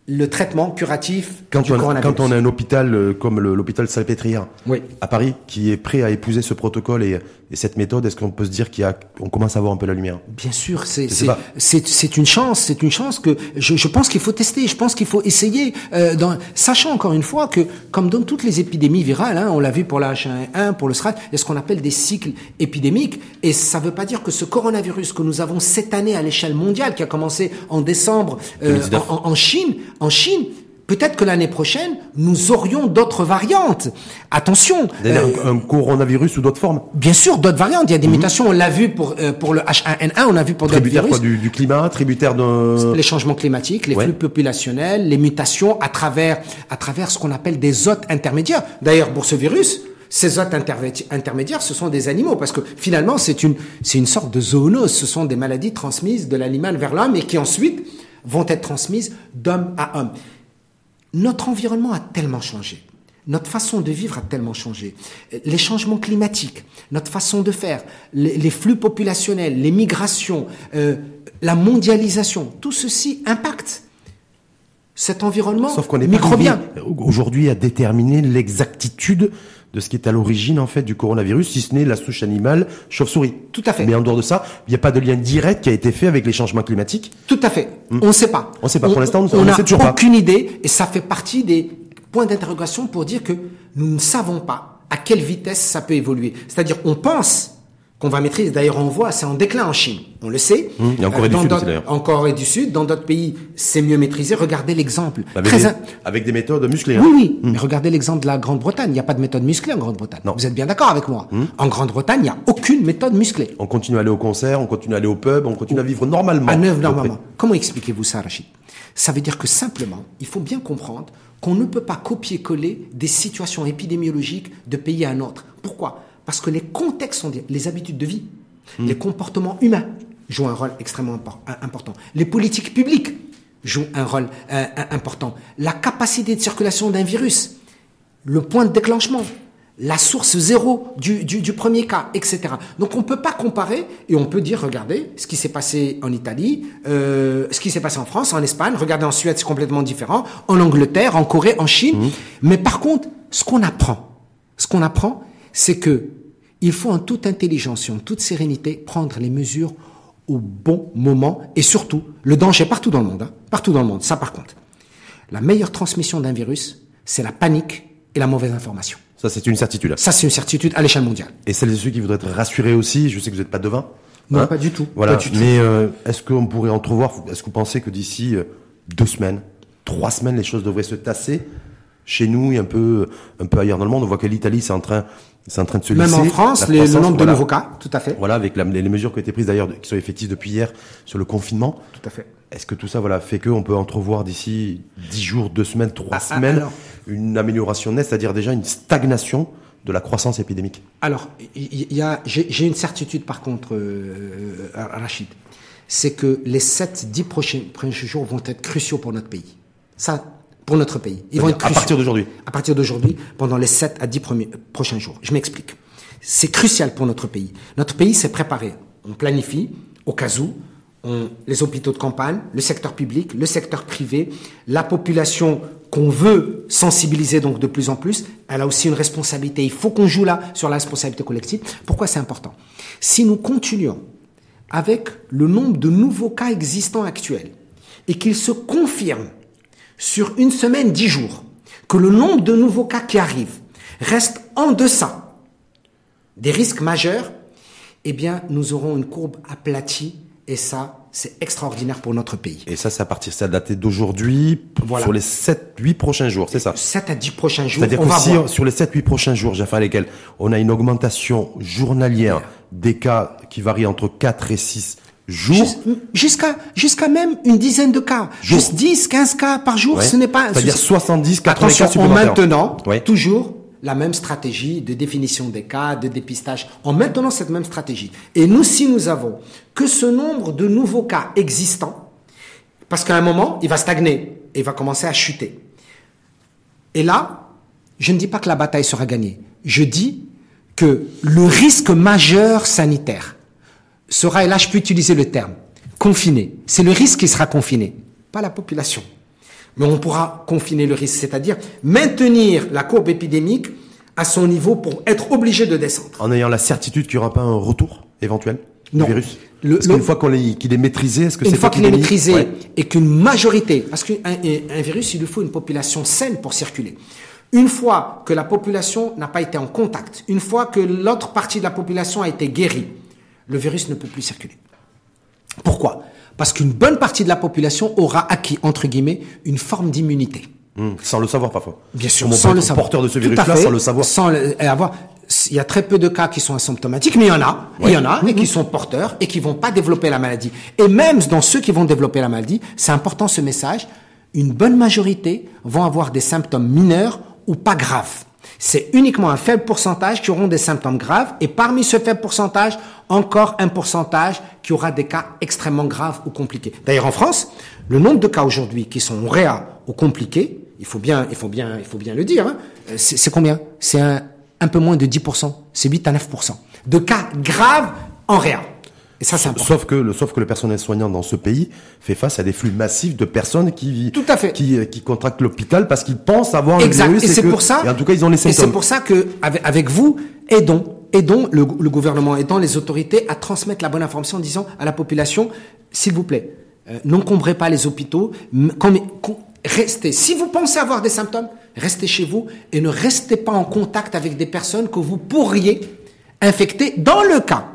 le traitement curatif quand du on, coronavirus. Quand on a un hôpital euh, comme l'hôpital Salpêtrière oui. à Paris qui est prêt à épouser ce protocole et, et cette méthode, est-ce qu'on peut se dire qu'il y a, on commence à voir un peu la lumière? Bien sûr, c'est c'est une chance, c'est une chance que je, je pense qu'il faut tester, je pense qu'il faut essayer, euh, dans, sachant encore une fois que comme dans toutes les épidémies virales, hein, on l'a vu pour la H1N1, pour le SRAS, il y a ce qu'on appelle des cycles épidémiques et ça ne veut pas dire que ce coronavirus que nous avons cette année à l'échelle mondiale, qui a commencé en décembre euh, en, en Chine, en Chine, peut-être que l'année prochaine, nous aurions d'autres variantes. Attention. Euh, un, un, coronavirus ou d'autres formes Bien sûr, d'autres variantes. Il y a des mm -hmm. mutations. On l'a vu pour, euh, pour le H1N1, on a vu pour d'autres virus. Quoi, du, du climat, tributaire de... Les changements climatiques, les ouais. flux populationnels, les mutations à travers, à travers ce qu'on appelle des hôtes intermédiaires. D'ailleurs, pour ce virus, ces hôtes intermédiaires, ce sont des animaux, parce que finalement, c'est une, c'est une sorte de zoonose. Ce sont des maladies transmises de l'animal vers l'homme et qui ensuite vont être transmises d'homme à homme. Notre environnement a tellement changé. Notre façon de vivre a tellement changé. Les changements climatiques, notre façon de faire, les, les flux populationnels, les migrations, euh, la mondialisation, tout ceci impacte cet environnement Sauf qu'on est microbien. Aujourd'hui, à déterminer l'exactitude de ce qui est à l'origine en fait du coronavirus, si ce n'est la souche animale chauve-souris. Tout à fait. Mais en dehors de ça, il n'y a pas de lien direct qui a été fait avec les changements climatiques. Tout à fait. Hmm. On ne sait pas. On ne sait pas. Pour l'instant, on n'a aucune idée, et ça fait partie des points d'interrogation pour dire que nous ne savons pas à quelle vitesse ça peut évoluer. C'est-à-dire, on pense qu'on va maîtriser. D'ailleurs, on voit, c'est en déclin en Chine. On le sait. Mmh, et en Corée du dans Sud d'ailleurs. En Corée du Sud, dans d'autres pays, c'est mieux maîtrisé. Regardez l'exemple. Avec, Très des, in- avec des méthodes musclées. hein. Oui, oui. Mais regardez l'exemple de la Grande-Bretagne. Il n'y a pas de méthode musclée en Grande-Bretagne. Non. Vous êtes bien d'accord avec moi? En Grande-Bretagne, il n'y a aucune méthode musclée. On continue à aller au concert, on continue à aller au pub, on continue à vivre normalement. À neuf normalement. Comment expliquez-vous ça, Rachid? Ça veut dire que simplement, il faut bien comprendre qu'on ne peut pas copier-coller des situations épidémiologiques de pays à un autre. Pourquoi? Parce que les contextes sont des- les habitudes de vie, Hmm. les comportements humains jouent un rôle extrêmement important. Les politiques publiques jouent un rôle euh, important. La capacité de circulation d'un virus, le point de déclenchement, la source zéro du, du, du premier cas, etc. Donc on ne peut pas comparer et on peut dire, regardez, ce qui s'est passé en Italie, euh, ce qui s'est passé en France, en Espagne, regardez en Suède, c'est complètement différent, en Angleterre, en Corée, en Chine. Mais par contre, ce qu'on apprend, ce qu'on apprend, c'est que il faut en toute intelligence et en toute sérénité prendre les mesures au bon moment et surtout, le danger partout dans le monde, hein, partout dans le monde, ça par contre. La meilleure transmission d'un virus, c'est la panique et la mauvaise information. Ça, c'est une certitude. Ça, c'est une certitude à l'échelle mondiale. Et celles et ceux qui voudraient être rassurés aussi, je sais que vous n'êtes pas devin. Non, pas du tout. Voilà. Du. Mais euh, est-ce qu'on pourrait entrevoir, est-ce que vous pensez que d'ici euh, deux semaines, trois semaines, les choses devraient se tasser chez nous et un peu, un peu ailleurs dans le monde On voit que l'Italie, c'est en train, c'est en train de se Même lisser. en France, les- le nombre voilà. de nouveaux cas, tout à fait. Voilà, avec la- les, les mesures qui ont été prises d'ailleurs, qui sont effectives depuis hier sur le confinement. Tout à fait. Est-ce que tout ça, voilà, fait qu'on peut entrevoir d'ici dix jours, deux semaines, trois Ah, ah, semaines, alors. une amélioration nette, c'est-à-dire déjà une stagnation de la croissance épidémique? Alors, il y, y a, j'ai j'ai une certitude par contre, euh, euh, Rachid, c'est que les 7-10 prochains, prochains jours vont être cruciaux pour notre pays. Ça, pour notre pays. Ils vont être à cruciaux. partir d'aujourd'hui. À partir d'aujourd'hui, pendant les 7 à 10 premiers, prochains jours. Je m'explique. C'est crucial pour notre pays. Notre pays s'est préparé. On planifie, au cas où, on- les hôpitaux de campagne, le secteur public, le secteur privé, la population qu'on veut sensibiliser donc de plus en plus, elle a aussi une responsabilité. Il faut qu'on joue là sur la responsabilité collective. Pourquoi c'est important? Si nous continuons avec le nombre de nouveaux cas existants actuels et qu'ils se confirment sur une semaine, dix jours, que le nombre de nouveaux cas qui arrivent reste en deçà des risques majeurs, eh bien, nous aurons une courbe aplatie et ça, c'est extraordinaire pour notre pays. Et ça, c'est à partir, c'est daté d'aujourd'hui, Voilà. sur les 7-8 prochains jours, c'est ça? 7 à 10 prochains jours, C'est-à-dire on que va si voir. sur les 7-8 prochains jours, Jaffa, lesquels on a une augmentation journalière des cas qui varie entre 4 et 6 Jusqu'à jusqu'à même une dizaine de cas. Jour. Juste 10, 15 cas par jour, Ouais. ce n'est pas... C'est-à-dire 70, 80 Attention, cas en supplémentaires. maintenant Ouais. toujours la même stratégie de définition des cas, de dépistage, en maintenant cette même stratégie. Et nous, si nous avons que ce nombre de nouveaux cas existants, parce qu'à un moment, il va stagner et il va commencer à chuter. Et là, je ne dis pas que la bataille sera gagnée. Je dis que le risque majeur sanitaire sera, et là je peux utiliser le terme, confiné. C'est le risque qui sera confiné, pas la population. Mais on pourra confiner le risque, c'est-à-dire maintenir la courbe épidémique à son niveau pour être obligé de descendre. en ayant la certitude qu'il n'y aura pas un retour éventuel Non. du virus Le- le- qu'une fois qu'il est maîtrisé, est-ce que Une cette fois qu'il est maîtrisé Ouais. et qu'une majorité, parce qu'un un- un virus, il lui faut une population saine pour circuler. Une fois que la population n'a pas été en contact, une fois que l'autre partie de la population a été guérie, le virus ne peut plus circuler. Pourquoi? Parce qu'une bonne partie de la population aura acquis, entre guillemets, une forme d'immunité. Hum, sans le savoir parfois. Bien sûr, sans le savoir. porteur de ce Tout à virus-là fait, sans le savoir. Sans le- avoir. Il y a très peu de cas qui sont asymptomatiques, mais il y en a. Il y en a et qui sont porteurs et qui vont pas développer la maladie. Et même dans ceux qui vont développer la maladie, c'est important ce message. Une bonne majorité vont avoir des symptômes mineurs ou pas graves. C'est uniquement un faible pourcentage qui auront des symptômes graves et parmi ce faible pourcentage, encore un pourcentage qui aura des cas extrêmement graves ou compliqués. D'ailleurs, en France, le nombre de cas aujourd'hui qui sont réa ou compliqués, il faut bien, il faut bien, il faut bien le dire, hein, c'est c'est combien? C'est un, un peu moins de 10%, c'est 8 à 9% de cas graves en réa. Et ça, c'est. Sauf que, le, sauf que le personnel soignant dans ce pays fait face à des flux massifs de personnes qui, Tout à fait. qui, euh, qui contractent l'hôpital parce qu'ils pensent avoir Exact. le virus. Et c'est que- pour ça. Et en tout cas, ils ont les Et c'est symptômes. pour ça que avec, avec vous, aidons, aidons le, le gouvernement, aidons les autorités à transmettre la bonne information en disant à la population, s'il vous plaît, euh, n'encombrez pas les hôpitaux, comme- restez. Si vous pensez avoir des symptômes, restez chez vous et ne restez pas en contact avec des personnes que vous pourriez infecter dans le cas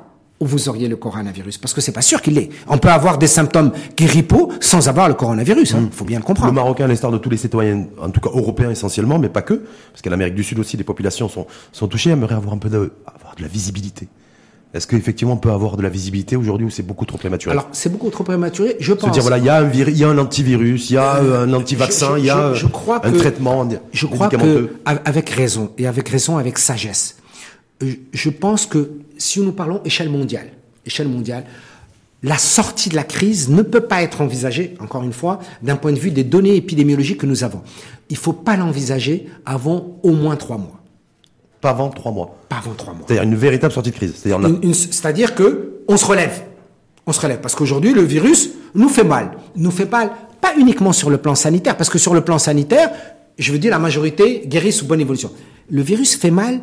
où vous auriez le coronavirus Parce que c'est pas sûr qu'il l'est. On peut avoir des symptômes grippaux sans avoir le coronavirus. Il hein. faut bien le comprendre. Le Marocain, à l'instar de tous les citoyens, en tout cas européens essentiellement, mais pas que, parce qu'à l'Amérique du Sud aussi, les populations sont, sont touchées, aimeraient avoir un peu de, avoir de la visibilité. Est-ce qu'effectivement on peut avoir de la visibilité aujourd'hui ou c'est beaucoup trop prématuré? Alors c'est beaucoup trop prématuré, je pense. Se dire voilà, il y a un il y a un antivirus, il y a euh, un antivaccin, il y a je, crois un traitement Je crois que avec raison et avec raison, avec sagesse. Euh, je pense que si nous parlons échelle mondiale, échelle mondiale, la sortie de la crise ne peut pas être envisagée, encore une fois, d'un point de vue des données épidémiologiques que nous avons. Il faut pas l'envisager avant au moins trois mois. Pas avant trois mois. Pas avant trois mois. C'est-à-dire une véritable sortie de crise. C'est-à-dire que on se relève. On se relève parce qu'aujourd'hui le virus nous fait mal. Nous fait mal pas uniquement sur le plan sanitaire parce que sur le plan sanitaire, je veux dire la majorité guérit sous bonne évolution. Le virus fait mal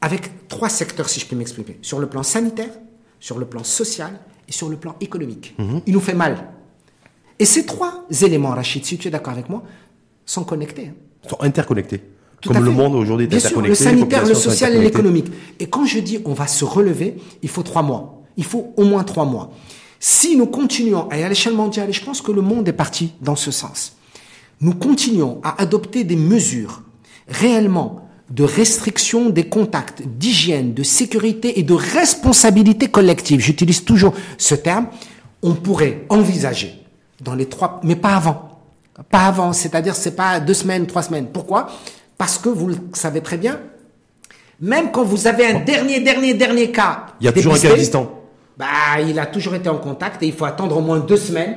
avec trois secteurs si je peux m'exprimer. Sur le plan sanitaire, sur le plan social et sur le plan économique. Mhm. Il nous fait mal. Et ces trois éléments, Rachid, si tu es d'accord avec moi, sont connectés. Hein. Sont interconnectés. Comme le monde aujourd'hui est Bien sûr, le sanitaire, le social et l'économique. Et quand je dis on va se relever, il faut trois mois. Il faut au moins trois mois. Si nous continuons, et à l'échelle mondiale, et je pense que le monde est parti dans ce sens, nous continuons à adopter des mesures réellement de restriction des contacts, d'hygiène, de sécurité et de responsabilité collective, j'utilise toujours ce terme, on pourrait envisager dans les trois, mais pas avant. Pas avant, c'est-à-dire c'est pas deux semaines, trois semaines. Pourquoi? Parce que vous le savez très bien, même quand vous avez un dernier, dernier, dernier cas. Il y a toujours un cas existant. Bah, il a toujours été en contact et il faut attendre au moins deux semaines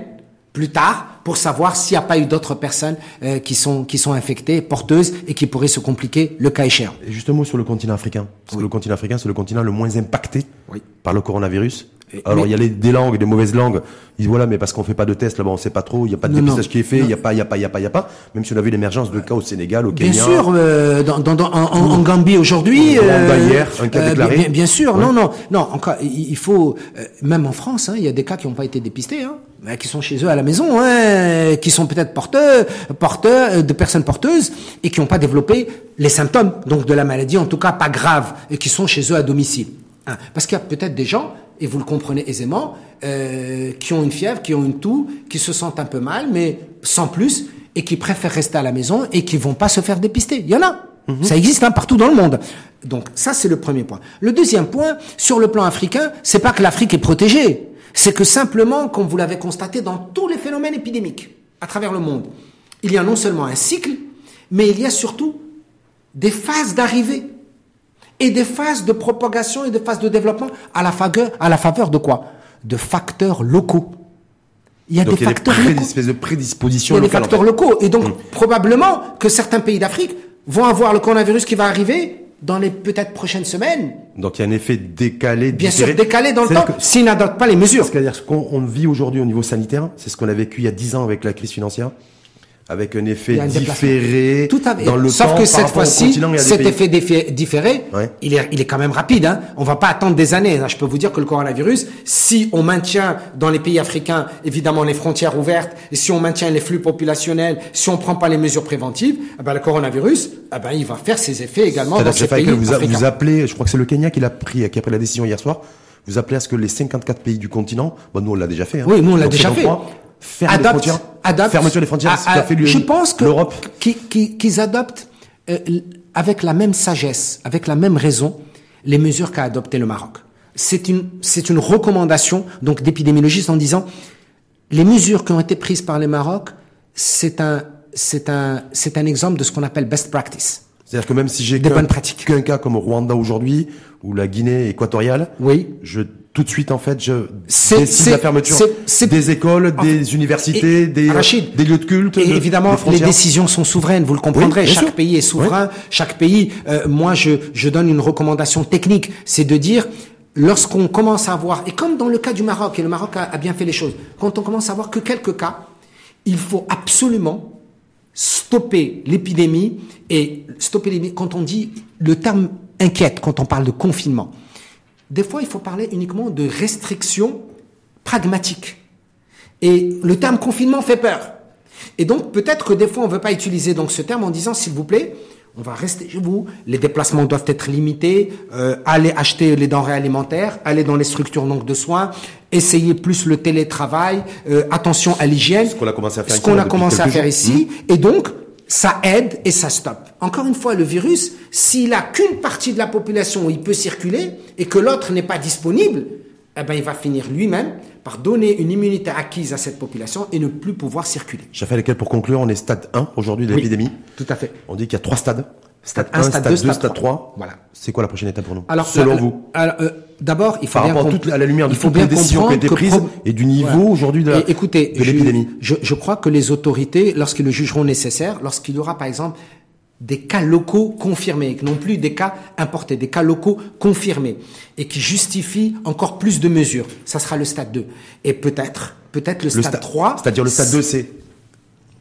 plus tard pour savoir s'il n'y a pas eu d'autres personnes euh, qui sont qui sont infectées, porteuses et qui pourraient se compliquer le cas échéant. Et justement sur le continent africain, parce que le continent africain c'est le continent le moins impacté par le coronavirus. Alors il y a les, des langues, des mauvaises langues. Ils disent voilà, mais parce qu'on fait pas de tests là-bas, on sait pas trop. Il y a pas de dépistage qui est fait. Il y a pas, il y a pas, il y a pas, il y a pas. Même si on a vu l'émergence de cas au Sénégal, au Kenya. Bien sûr, euh, dans, dans, en, en, Gambie aujourd'hui. Euh, hier, un cas euh, déclaré. Bien, bien, sûr, non, non, non. Encore, il faut euh, même en France, hein, il y a des cas qui n'ont pas été dépistés. Hein qui sont chez eux à la maison, hein, qui sont peut-être porteurs, porteurs de personnes porteuses et qui n'ont pas développé les symptômes donc de la maladie, en tout cas pas graves, et qui sont chez eux à domicile. Hein. Parce qu'il y a peut-être des gens et vous le comprenez aisément, euh, qui ont une fièvre, qui ont une toux, qui se sentent un peu mal, mais sans plus, et qui préfèrent rester à la maison et qui vont pas se faire dépister. Il y en a. Mhm. Ça existe hein, partout dans le monde. Donc ça c'est le premier point. Le deuxième point, sur le plan africain, c'est pas que l'Afrique est protégée, c'est que simplement, comme vous l'avez constaté dans tous les phénomènes épidémiques à travers le monde, il y a non seulement un cycle, mais il y a surtout des phases d'arrivée et des phases de propagation et des phases de développement à la faveur, à la faveur de quoi? De facteurs locaux. Il y a des facteurs locaux. de prédisposition. Il y a des facteurs locaux. Et donc, mm. probablement que certains pays d'Afrique vont avoir le coronavirus qui va arriver dans les peut-être prochaines semaines. Donc il y a un effet décalé. Bien sûr, décalé dans le temps, s'ils n'adoptent pas les mesures. C'est-à-dire ce qu'on vit aujourd'hui au niveau sanitaire, c'est ce qu'on a vécu il y a dix ans avec la crise financière avec un effet différé Tout à dans le Sauf que cette fois-ci, cet effet différé, il, est, il est quand même rapide. Hein. On va pas attendre des années. Je peux vous dire que le coronavirus, si on maintient dans les pays africains, évidemment, les frontières ouvertes, et si on maintient les flux populationnels, si on prend pas les mesures préventives, eh ben, le coronavirus, eh ben, il va faire ses effets également dans ces pays vous, vous appelez, je crois que c'est le Kenya qui l'a pris, qui a pris la décision hier soir, vous appelez à ce que les 54 pays du continent, bon, nous on l'a déjà fait. Hein. Oui, nous on l'a déjà fait adoptent, fermeture des frontières, Je pense que qu'ils adoptent euh, avec la même sagesse, avec la même raison, les mesures qu'a adopté le Maroc. C'est une c'est une recommandation donc d'épidémiologistes en disant les mesures qui ont été prises par le Maroc, c'est un c'est un c'est un exemple de ce qu'on appelle best practice. C'est-à-dire que même si j'ai qu'un cas comme au Rwanda aujourd'hui ou la Guinée équatoriale, oui, je tout de suite en fait je décide la fermeture des écoles, des universités, des, des lieux de culte. Et évidemment, les décisions sont souveraines, vous le comprendrez. chaque pays est souverain. Chaque pays. Euh, moi, je, je donne une recommandation technique, c'est de dire lorsqu'on commence à voir et comme dans le cas du Maroc et le Maroc a, a bien fait les choses, quand on commence à voir que quelques cas, il faut absolument stopper l'épidémie et stopper l'épidémie. Quand on dit le terme inquiète, quand on parle de confinement des fois, il faut parler uniquement de restrictions pragmatiques. Et le terme confinement fait peur. Et donc, peut-être que des fois, on ne veut pas utiliser donc ce terme en disant, s'il vous plaît, On va rester chez vous. Les déplacements doivent être limités. Euh, allez acheter les denrées alimentaires. Allez dans les structures donc de soins. Essayez plus le télétravail. Euh, attention à l'hygiène. Ce qu'on a commencé à faire Ce ici, qu'on a commencé à faire ici. Et donc, ça aide et ça stoppe. Encore une fois, le virus, s'il a qu'une partie de la population où il peut circuler et que l'autre n'est pas disponible, eh ben, il va finir lui-même par donner une immunité acquise à cette population et ne plus pouvoir circuler. J'ai lesquels pour conclure, on est stade 1 aujourd'hui de Oui. l'épidémie. Tout à fait. On dit qu'il y a trois stades. Stade 1, un, stade deux, stade 3. Voilà. C'est quoi la prochaine étape pour nous Alors, Selon la- la- vous alors, euh, D'abord, il faut Par bien rapport à, toute- à la lumière de il faut toutes bien les décisions qui ont été prises pro- et du niveau Voilà. aujourd'hui de la- Et écoutez, de je- l'épidémie. Je, je crois que les autorités, lorsqu'ils le jugeront nécessaire, lorsqu'il y aura par exemple des cas locaux confirmés, non plus des cas importés, des cas locaux confirmés, et qui justifient encore plus de mesures, ça sera le stade 2. Et peut-être, peut-être le, Le stade sta- 3. C'est-à-dire le stade 2, c'est.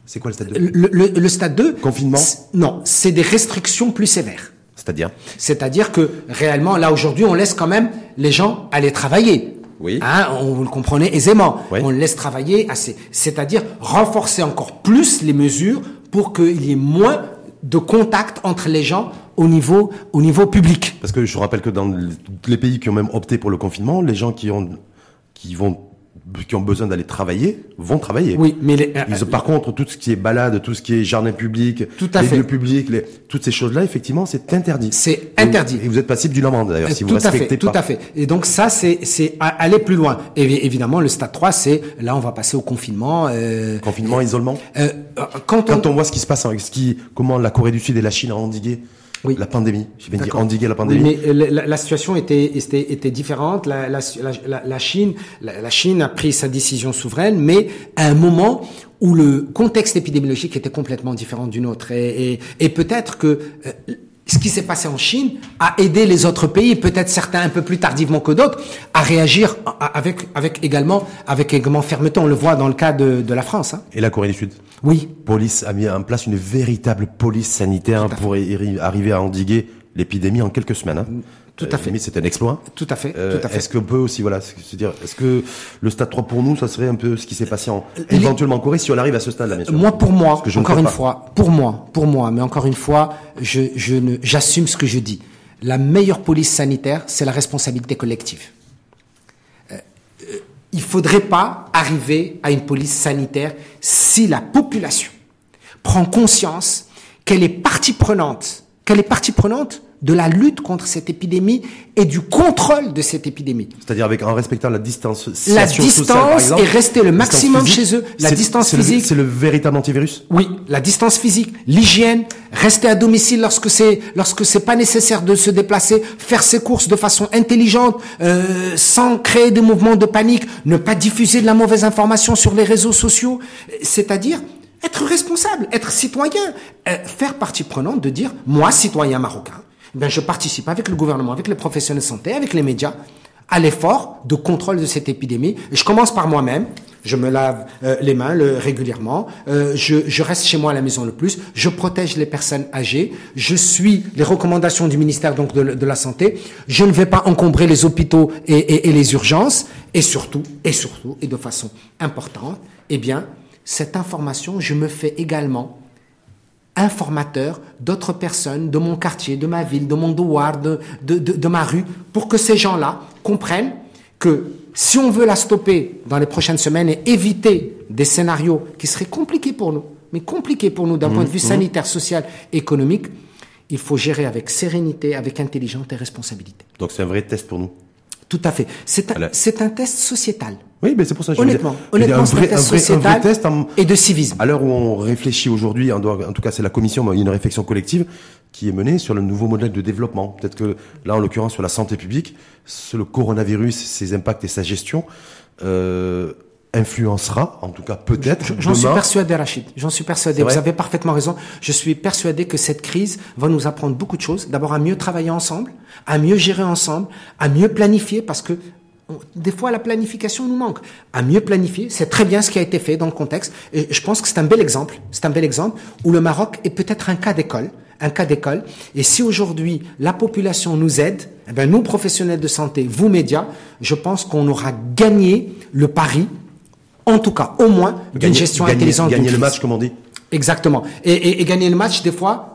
C'est quoi le stade 2 Le, le- le stade 2. Confinement Non, c'est des restrictions plus sévères. C'est-à-dire C'est-à-dire que réellement, là aujourd'hui, on laisse quand même les gens aller travailler. Oui. Hein, on vous le comprenez aisément. Oui. On laisse travailler assez. C'est-à-dire renforcer encore plus les mesures pour qu'il y ait moins de contact entre les gens au niveau, au niveau public. Parce que je rappelle que dans les pays qui ont même opté pour le confinement, les gens qui ont, qui vont, qui ont besoin d'aller travailler vont travailler. Oui, mais les- Ils- par contre, tout ce qui est balade, tout ce qui est jardin public, Tout à les fait. lieux publics, les, toutes ces choses-là, effectivement, c'est interdit. C'est interdit. Et vous êtes passible d'une amende d'ailleurs si vous tout à respectez fait, pas. tout à fait. Et donc ça, c'est c'est aller plus loin. Et évi- évidemment, le stade 3, c'est là, on va passer au confinement. Euh, Confinement, isolement. euh, euh, quand on, Quand on voit ce qui se passe, avec ce qui, comment la Corée du Sud et la Chine ont endigué Oui. la pandémie. J'ai bien dit D'accord. endiguer la Oui, pandémie. mais euh, la, la situation était, était, était différente. La, la, la, la Chine, la, la Chine a pris sa décision souveraine, mais à un moment où le contexte épidémiologique était complètement différent du nôtre. Et, et, et peut-être que euh, ce qui s'est passé en Chine a aidé les autres pays, peut-être certains un peu plus tardivement que d'autres, à réagir avec, avec également, avec également fermeté. On le voit dans le cas de, de la France. Hein. Et la Corée du Sud? Oui, police a mis en place une véritable police sanitaire pour arriver à endiguer l'épidémie en quelques semaines. hein. Tout à Euh, fait. C'est un exploit. tout à fait, Euh, tout à fait. Est-ce qu'on peut aussi, voilà, se dire, est-ce que le stade 3 pour nous, ça serait un peu ce qui s'est passé en, Les- éventuellement en Corée si on arrive à ce stade-là, bien sûr? Moi, pour moi, je encore une pas. fois, pour moi, pour moi, mais encore une fois, je, je ne, j'assume ce que je dis. La meilleure police sanitaire, c'est la responsabilité collective. Il faudrait pas arriver à une police sanitaire si la population prend conscience qu'elle est partie prenante, qu'elle est partie prenante de la lutte contre cette épidémie et du contrôle de cette épidémie. C'est-à-dire avec en respectant la distance La sociale, par distance exemple. et rester le maximum physique. chez eux. La distance physique. C'est le véritable antivirus. Oui, la distance physique, l'hygiène, rester à domicile lorsque c'est lorsque c'est pas nécessaire de se déplacer, faire ses courses de façon intelligente, euh, sans créer des mouvements de panique, ne pas diffuser de la mauvaise information sur les réseaux sociaux, c'est-à-dire être responsable, être citoyen, euh, faire partie prenante de dire moi citoyen marocain, ben je participe avec le gouvernement, avec les professionnels de santé, avec les médias à l'effort de contrôle de cette épidémie. Je commence par moi-même. Je me lave euh, les mains le- régulièrement. Euh, je, je reste chez moi à la maison le plus. Je protège les personnes âgées. Je suis les recommandations du ministère donc de, de la santé. Je ne vais pas encombrer les hôpitaux et, et- et les urgences. Et surtout, et surtout, et de façon importante, eh bien, cette information, je me fais également informateur d'autres personnes de mon quartier, de ma ville, de mon douar, de, de, de, de ma rue, pour que ces gens-là comprennent que si on veut la stopper dans les prochaines semaines et éviter des scénarios qui seraient compliqués pour nous, mais compliqués pour nous d'un point de vue sanitaire, social, économique, il faut gérer avec sérénité, avec intelligence et responsabilité. Donc c'est un vrai test pour nous. Tout à fait. C'est un, Voilà. c'est un test sociétal. Oui, mais c'est pour ça que je Honnêtement, je veux dire, honnêtement, c'est un test un vrai, un vrai test en- et de civisme. À l'heure où on réfléchit aujourd'hui, en tout cas c'est la commission, mais il y a une réflexion collective qui est menée sur le nouveau modèle de développement. Peut-être que là, en l'occurrence, sur la santé publique, sur le coronavirus, ses impacts et sa gestion euh, influencera, en tout cas peut-être, J'en suis persuadé, Rachid. J'en suis persuadé. Vous avez parfaitement raison. Je suis persuadé que cette crise va nous apprendre beaucoup de choses. D'abord, à mieux travailler ensemble, à mieux gérer ensemble, à mieux planifier, parce que des fois, la planification nous manque. À mieux planifier, c'est très bien ce qui a été fait dans le contexte. Et je pense que c'est un bel exemple. C'est un bel exemple où le Maroc est peut-être un cas d'école. Un cas d'école. Et si aujourd'hui la population nous aide, eh ben, nous professionnels de santé, vous médias, je pense qu'on aura gagné le pari, en tout cas au moins, d'une gestion gagner- intelligente gagner le crise. match, comme on dit. Exactement. Et, et- et gagner le match, des fois,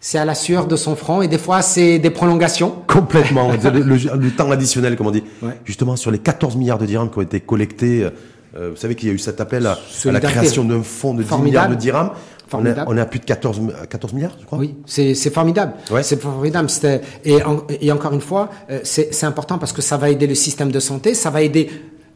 c'est à la sueur de son front et des fois c'est des prolongations. Complètement. le, temps additionnel, comme on dit. Justement, sur les 14 milliards de dirhams qui ont été collectés, euh, vous savez qu'il y a eu cet appel à, la création d'un fonds de 10 milliards de dirhams. On est, on est, à plus de 14, 14 milliards, je crois. Oui, c'est formidable. Ouais. C'est formidable. Et, et, encore une fois, euh, c'est important parce que ça va aider le système de santé, ça va aider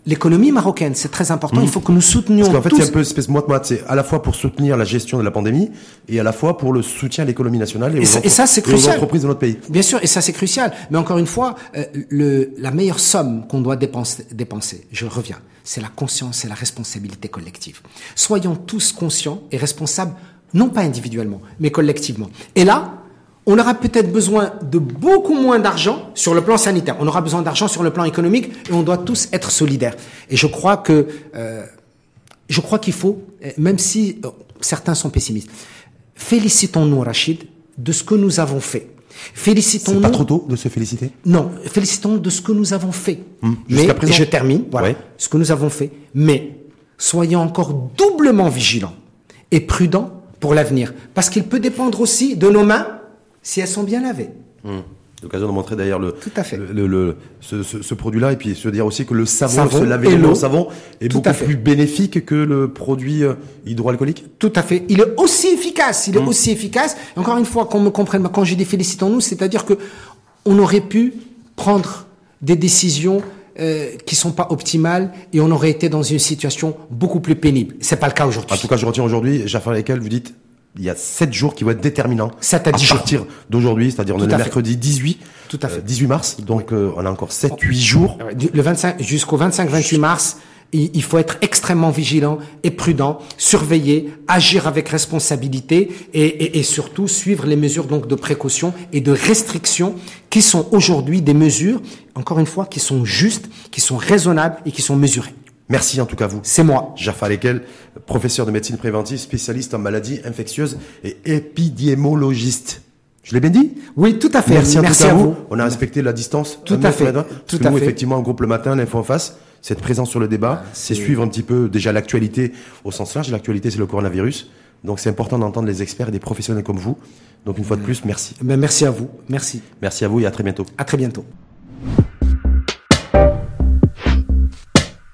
l'économie marocaine, c'est très important. Il faut que nous soutenions. Parce qu'en fait, c'est un peu espèce moite moite. C'est à la fois pour soutenir la gestion de la pandémie et à la fois pour le soutien à l'économie nationale et, aux, ça, c'est crucial. entreprises de notre pays. Bien sûr, et ça c'est crucial. Mais encore une fois, euh, le, la meilleure somme qu'on doit dépenser, dépenser, je reviens, c'est la conscience et la responsabilité collective. Soyons tous conscients et responsables, non pas individuellement, mais collectivement. Et là, on aura peut-être besoin de beaucoup moins d'argent sur le plan sanitaire. On aura besoin d'argent sur le plan économique et on doit tous être solidaires. Et je crois que euh, je crois qu'il faut, même si euh, certains sont pessimistes, félicitons-nous, Rachid, de ce que nous avons fait. Félicitons-nous. C'est pas trop tôt de se féliciter? Non, félicitons-nous de ce que nous avons fait. Hum, mais, et je termine, voilà, ce que nous avons fait. Mais soyons encore doublement vigilants et prudents pour l'avenir, parce qu'il peut dépendre aussi de nos mains si elles sont bien lavées. Mmh. L'occasion de montrer d'ailleurs le, le, le, ce, ce, produit-là et puis se dire aussi que le savon, se laver le savon est beaucoup plus bénéfique que le produit euh, hydroalcoolique. Tout à fait. Il est aussi efficace. Il est mmh. aussi efficace. encore une fois, qu'on me comprenne, quand j'ai dit félicitons-nous, c'est-à-dire que on aurait pu prendre des décisions euh, qui sont pas optimales et on aurait été dans une situation beaucoup plus pénible. C'est pas le cas aujourd'hui. En tout cas, je retiens aujourd'hui, Jafar lesquels vous dites il y a 7 jours qui vont être déterminants. 7 à 10 à partir d'aujourd'hui, c'est-à-dire on est mercredi 18, Tout à fait. 18 mars, donc euh, on a encore 7 8 jours. Le 25 jusqu'au 25 28 mars, il faut être extrêmement vigilant et prudent, surveiller, agir avec responsabilité et, et, et, surtout suivre les mesures donc de précaution et de restriction qui sont aujourd'hui des mesures, encore une fois, qui sont justes, qui sont raisonnables et qui sont mesurées. Merci en tout cas vous. C'est moi. Jaffa Lekel, professeur de médecine préventive, spécialiste en maladies infectieuses et épidémiologiste. Je l'ai bien dit? Oui, tout à fait. Merci, en tout cas à vous. On a respecté la distance. Tout à fait. tout à nous, effectivement, en groupe le matin, l'info en face, cette présence sur le débat, ah, c'est suivre un petit peu déjà l'actualité au sens large. L'actualité, c'est le coronavirus. Donc c'est important d'entendre les experts et des professionnels comme vous. Donc une fois de plus, merci. Ben, merci à vous. Merci. Merci à vous et à très bientôt. À très bientôt.